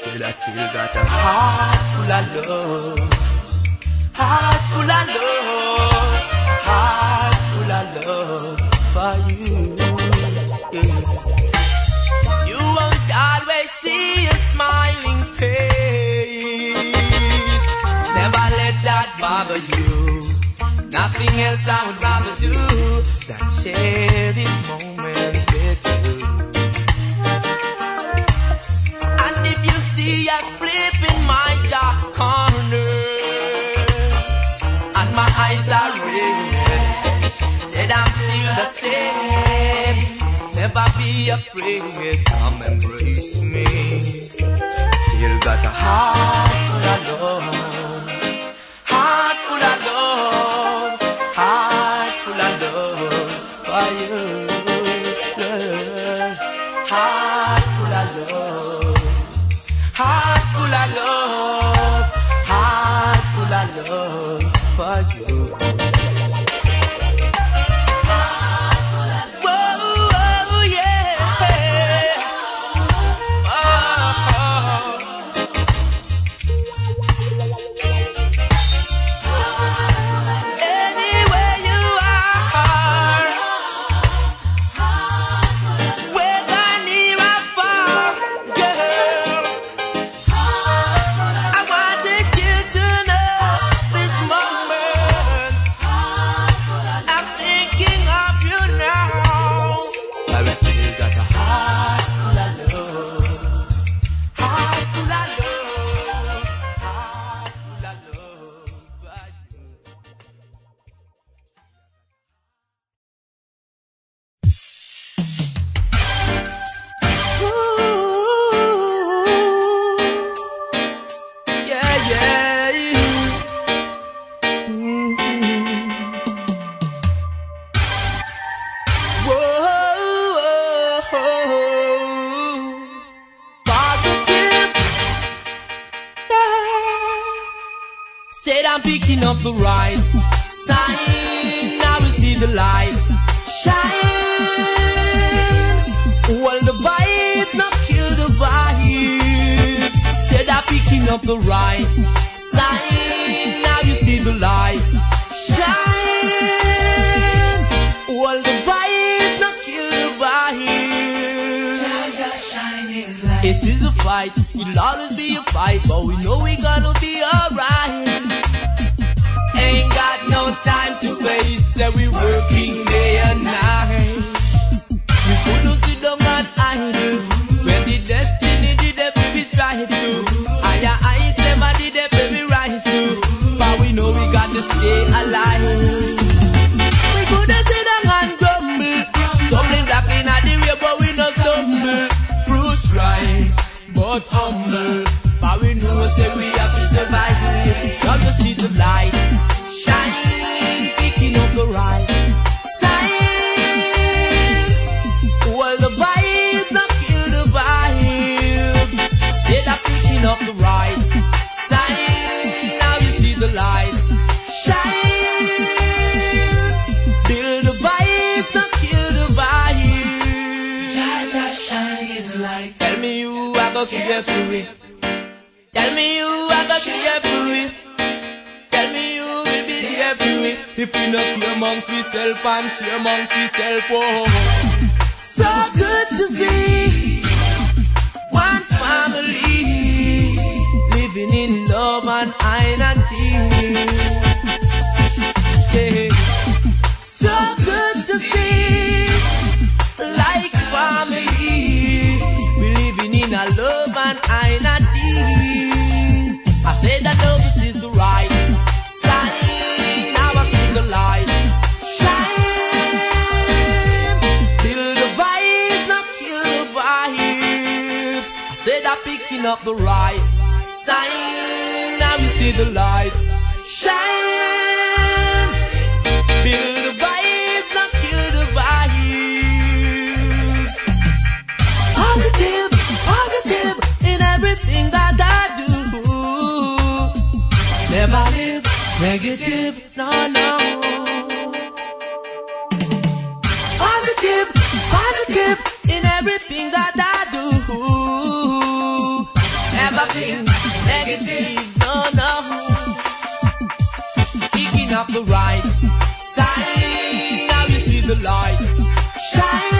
Still, I still got a heart full of love. Heart full of love. Heart full of love for you. You won't always see a smiling face. Never let that bother you. Nothing else I would rather do than share this moment. said, never be afraid, come embrace me. Still got a heart for a love. Tell me you I got careful. Tell me you will be careful. If we not care amongst yourself and share amongst yourself, oh. so good to see. up the right sign. Now you see the light shine. Build the vibes, not kill the vibes. Positive, positive in everything that I do. Never live negative, no, no. Positive, positive in everything that I negative, negatives, no, no. Picking up the right side, now you see the light shine.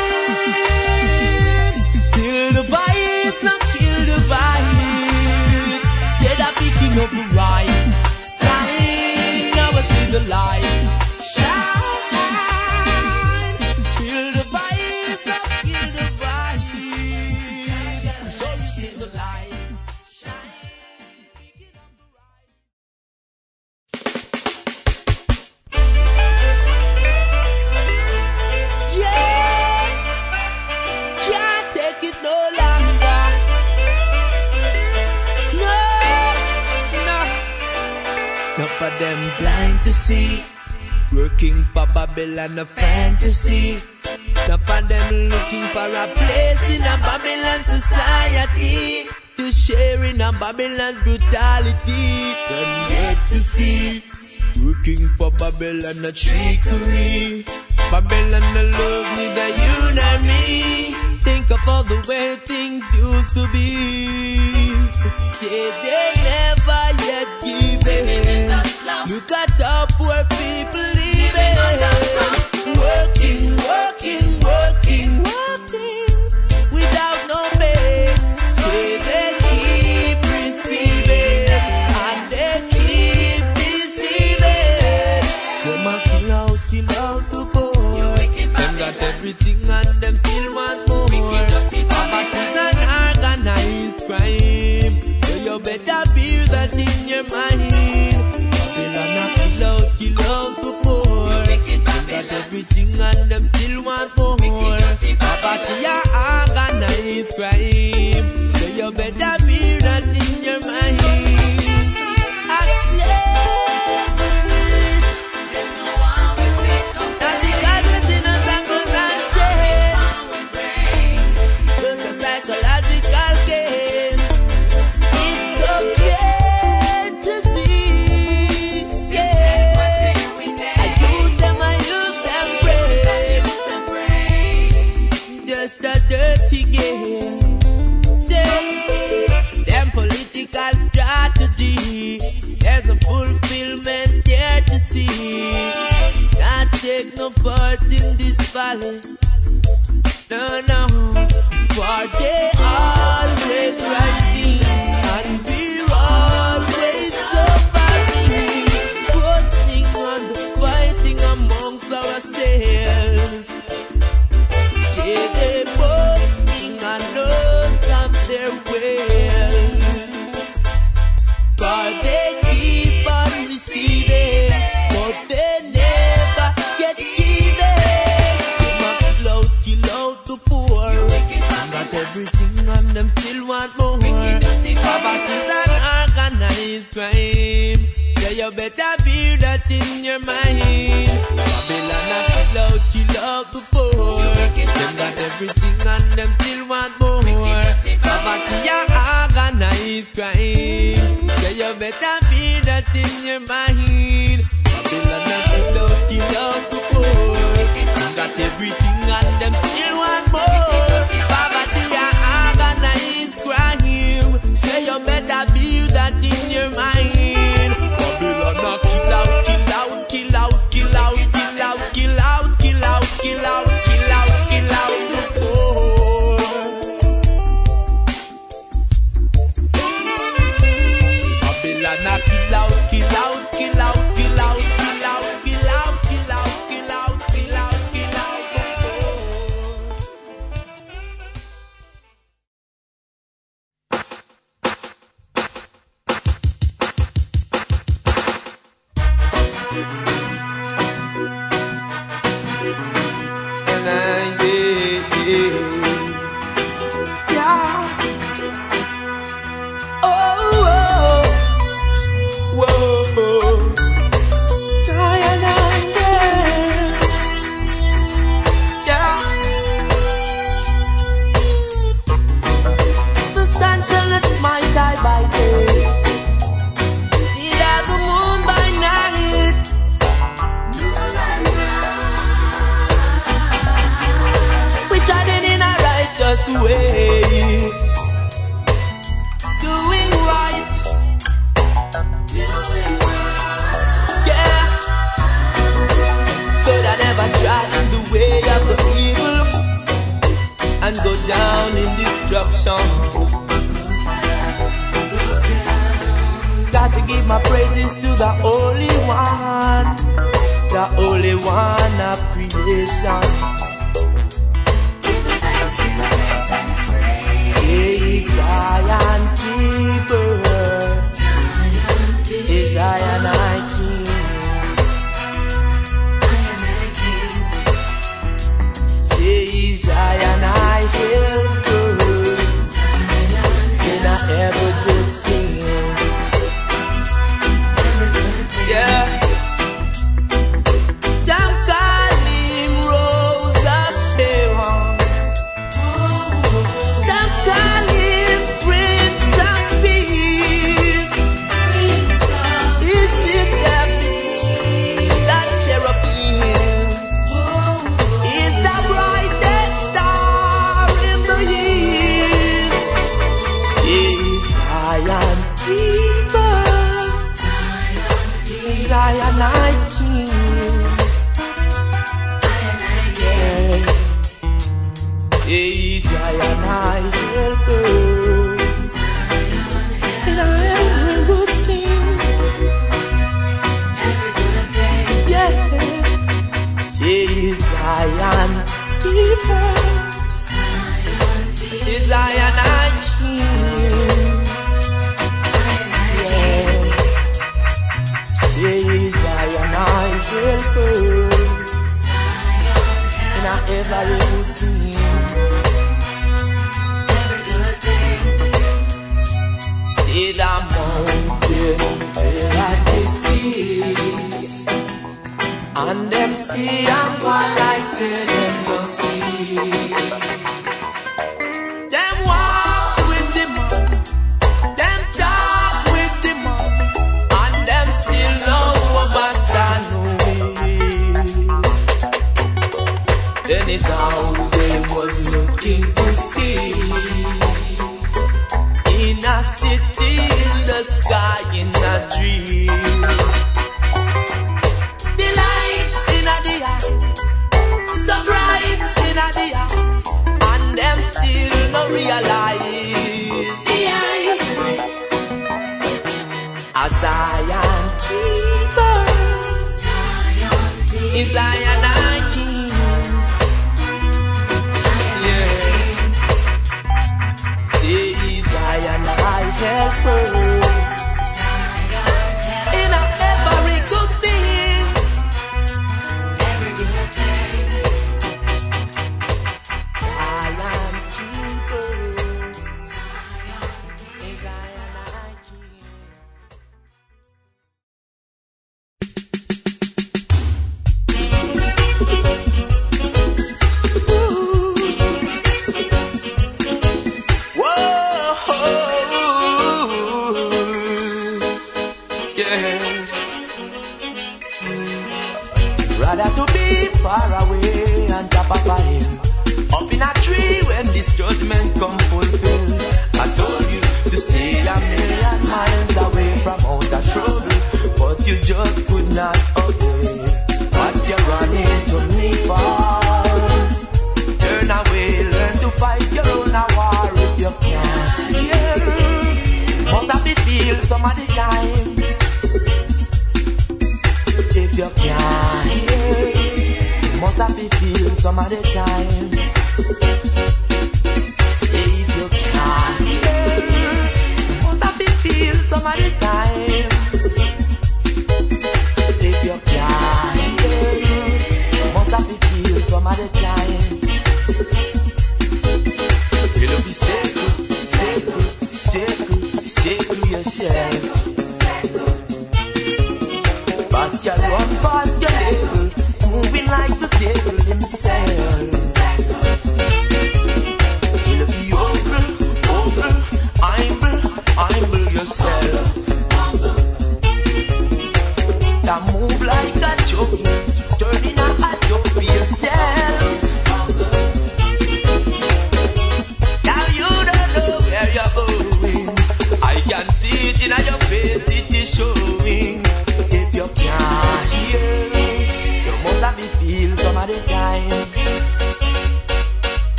them blind to see. Working for Babylon, a fantasy. Now for them looking for a place in a Babylon society. To share in a Babylon's brutality. Them yet to see. Working for Babylon, a trickery. Babylon, the love neither you nor me. Think of all the way things used to be. Say they never yet give. Look at the poor people living, working, working.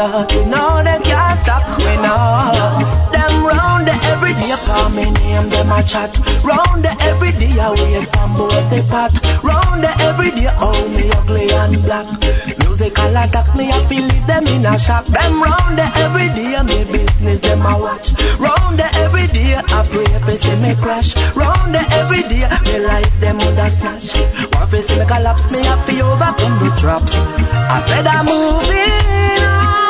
start. We know them can't stop. me now. them round the everyday call me name them a chat. Round the everyday I wear bamboo say pat. Round the everyday all me ugly and black. Musical attack me I feel it them in a shock. Them round the everyday me business them a watch. Round the everyday I pray face they me crash. Round the everyday me life them woulda snatch. One face me collapse me I feel overcome the traps. I said I'm moving on.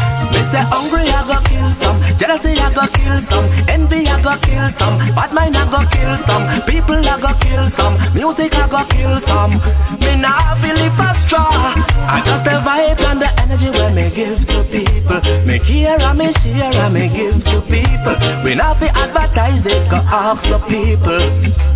Me say hungry, I go kill some. Jealousy, I go kill some. Envy, I go kill some. Bad mind, I go kill some. People, I go kill some. Music, I go kill some. Me nah feel it for straw. I just the vibe and the energy when me give to people. Me care and me share and me give to people. We not fi advertise it, go ask the people.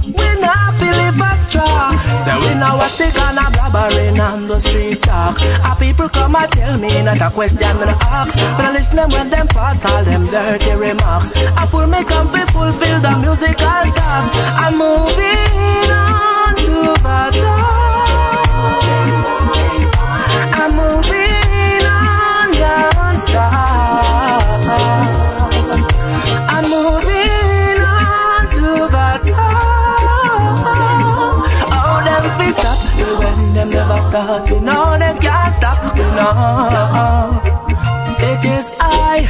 We not feel it for straw. Say we know what they gonna blabbering on the street talk. A people come and tell me not a question and ask. But I listen them when them pass all them dirty remarks. I pull me comfy, fulfill the musical task. I'm moving on to the top. I'm moving on, don't stop. Never stop. You know them can't stop. You know. It is I,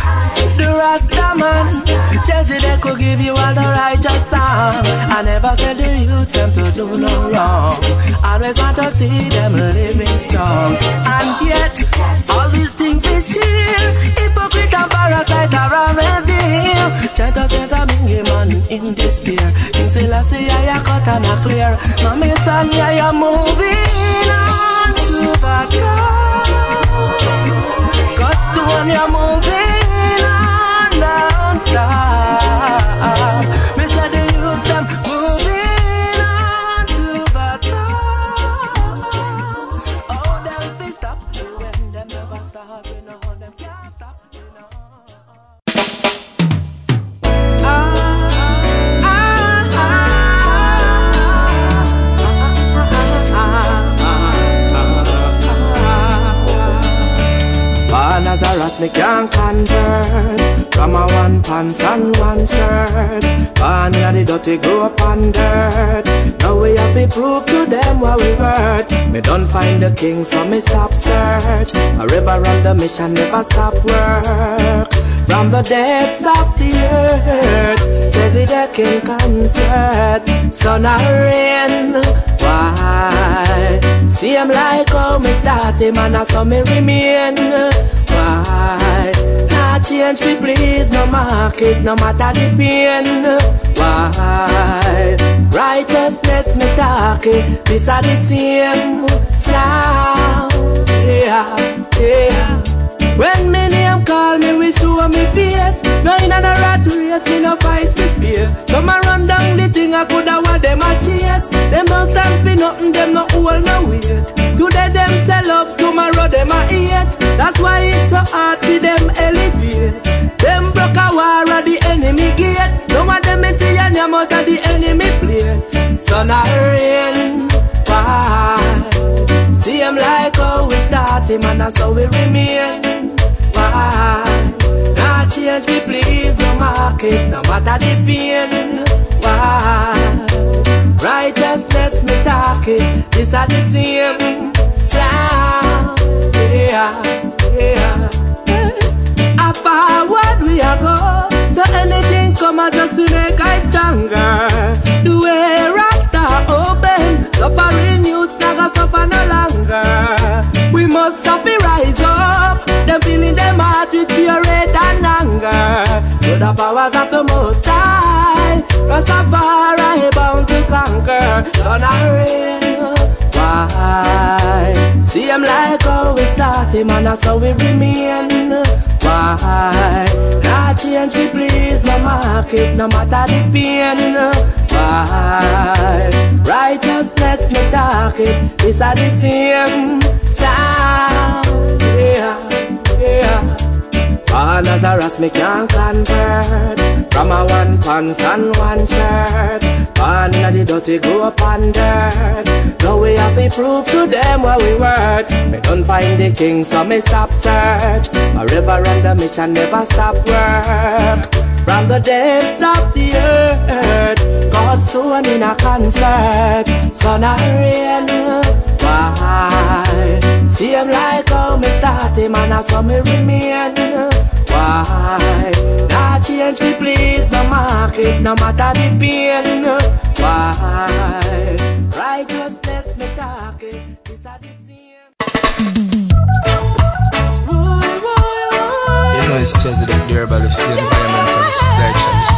the Rasta man. Jesse, they could give you all the righteous song. I never said the youth them to do no wrong. Always want to see them living strong. And yet, all these things we share. Hypocrite and parasite are always there. Try to set a man in despair. King Selassie, I cut and I clear. Mommy, son, I am moving on to the the one you're moving on, don't stop. Me say the youths them A ras, me can't convert. From a one pants and one shirt. Born in the dirty, grow up on dirt. Now we have to prove to them what we worth. Me don't find the king, so me stop search. Forever on the mission, never stop work. From the depths of the earth Jesse the king concert. Sun and rain, why? See him like how me start him and I saw me remain Why? Not change me please, no market, no matter the pain Why? Righteousness me talk this are the same sound Yeah, yeah when me name call me, we show me face. No in a rat race, me no fight for space. Some a run down the thing, I coulda want them a chase. Them don't stand for nothing, them no hold no weight. Today them sell off, tomorrow them a hate. That's why it's so hard for them elevate. Them broke a war at the enemy gate. No one them see a name out of the enemy plate. Sun a rain, why? See him like how we start him and that's how we remain. Why? Not change me please, no market, no matter the pain. Why? Righteousness me talk it, this are the same sound. Yeah, yeah. I forward we a go, so anything come I just to make I stronger. The way Rasta open, suffering youths never suffer no longer. We must to rise up, them feeling them heart with hate and anger. To the powers of the Most High, Rastafari to conquer. Sun and rain, why? See him like how we start him and that's how we remain. Why? Not change me please, no market, no matter the pain. Why? Righteousness me talk it, it's a the same sound. Yeah, yeah. Born as a ras, me can't convert. From a one pants and one shirt. Born in the dirty, grow up on dirt. Now we have to prove to them what we worth. Me don't find the king, so me stop search. Forever on the mission, never stop work from the depths of the earth, God's doing in a concert. So I real, why? See him like how me start him and I saw me remain. Why? Not change me please, no market, no matter the pain. Why? Righteousness me talking, this are the same. Ooh. This Chezzy the herbalist, the dietitianist.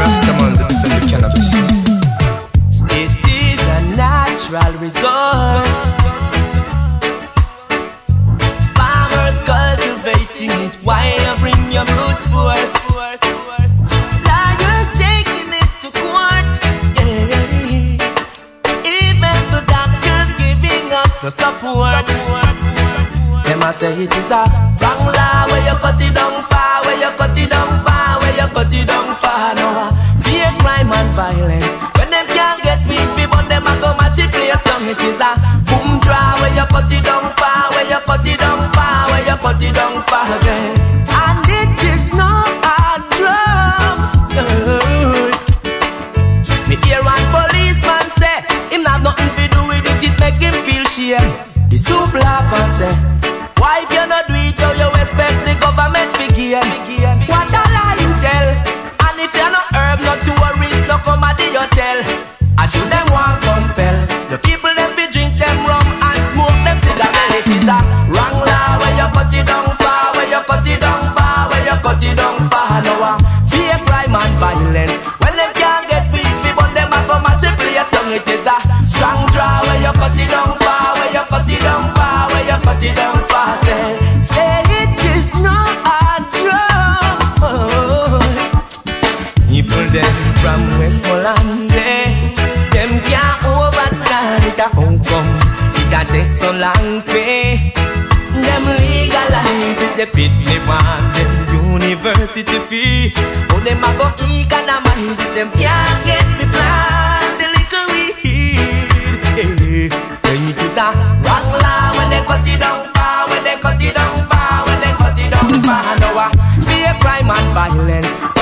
Rastaman to defend the cannabis. It is a natural resource. Farmers cultivating it while bring your brute force. Liars taking it to court. Yeah. Even the doctors giving us the support. Them a say it is a wrong law where you cut it down far, where you cut it down far, where you cut it down far. No, fear crime and violence. When them can't get weed, we want them a go match it place down. It is a boom draw where you cut it down far, where you cut it down far, where you cut it down far. Yeah. And it is not hard drugs. Me hear one policeman say, him not nothing to do with it, it make him feel shame. The soup laugh and say, government pit me want them university fee. Oh, them a go economize it. Them can't get me plant the little weed. Hey, say it is a wrong law when they cut it down far, when they cut it down far, when they cut it down far. No, uh, be a crime and violence.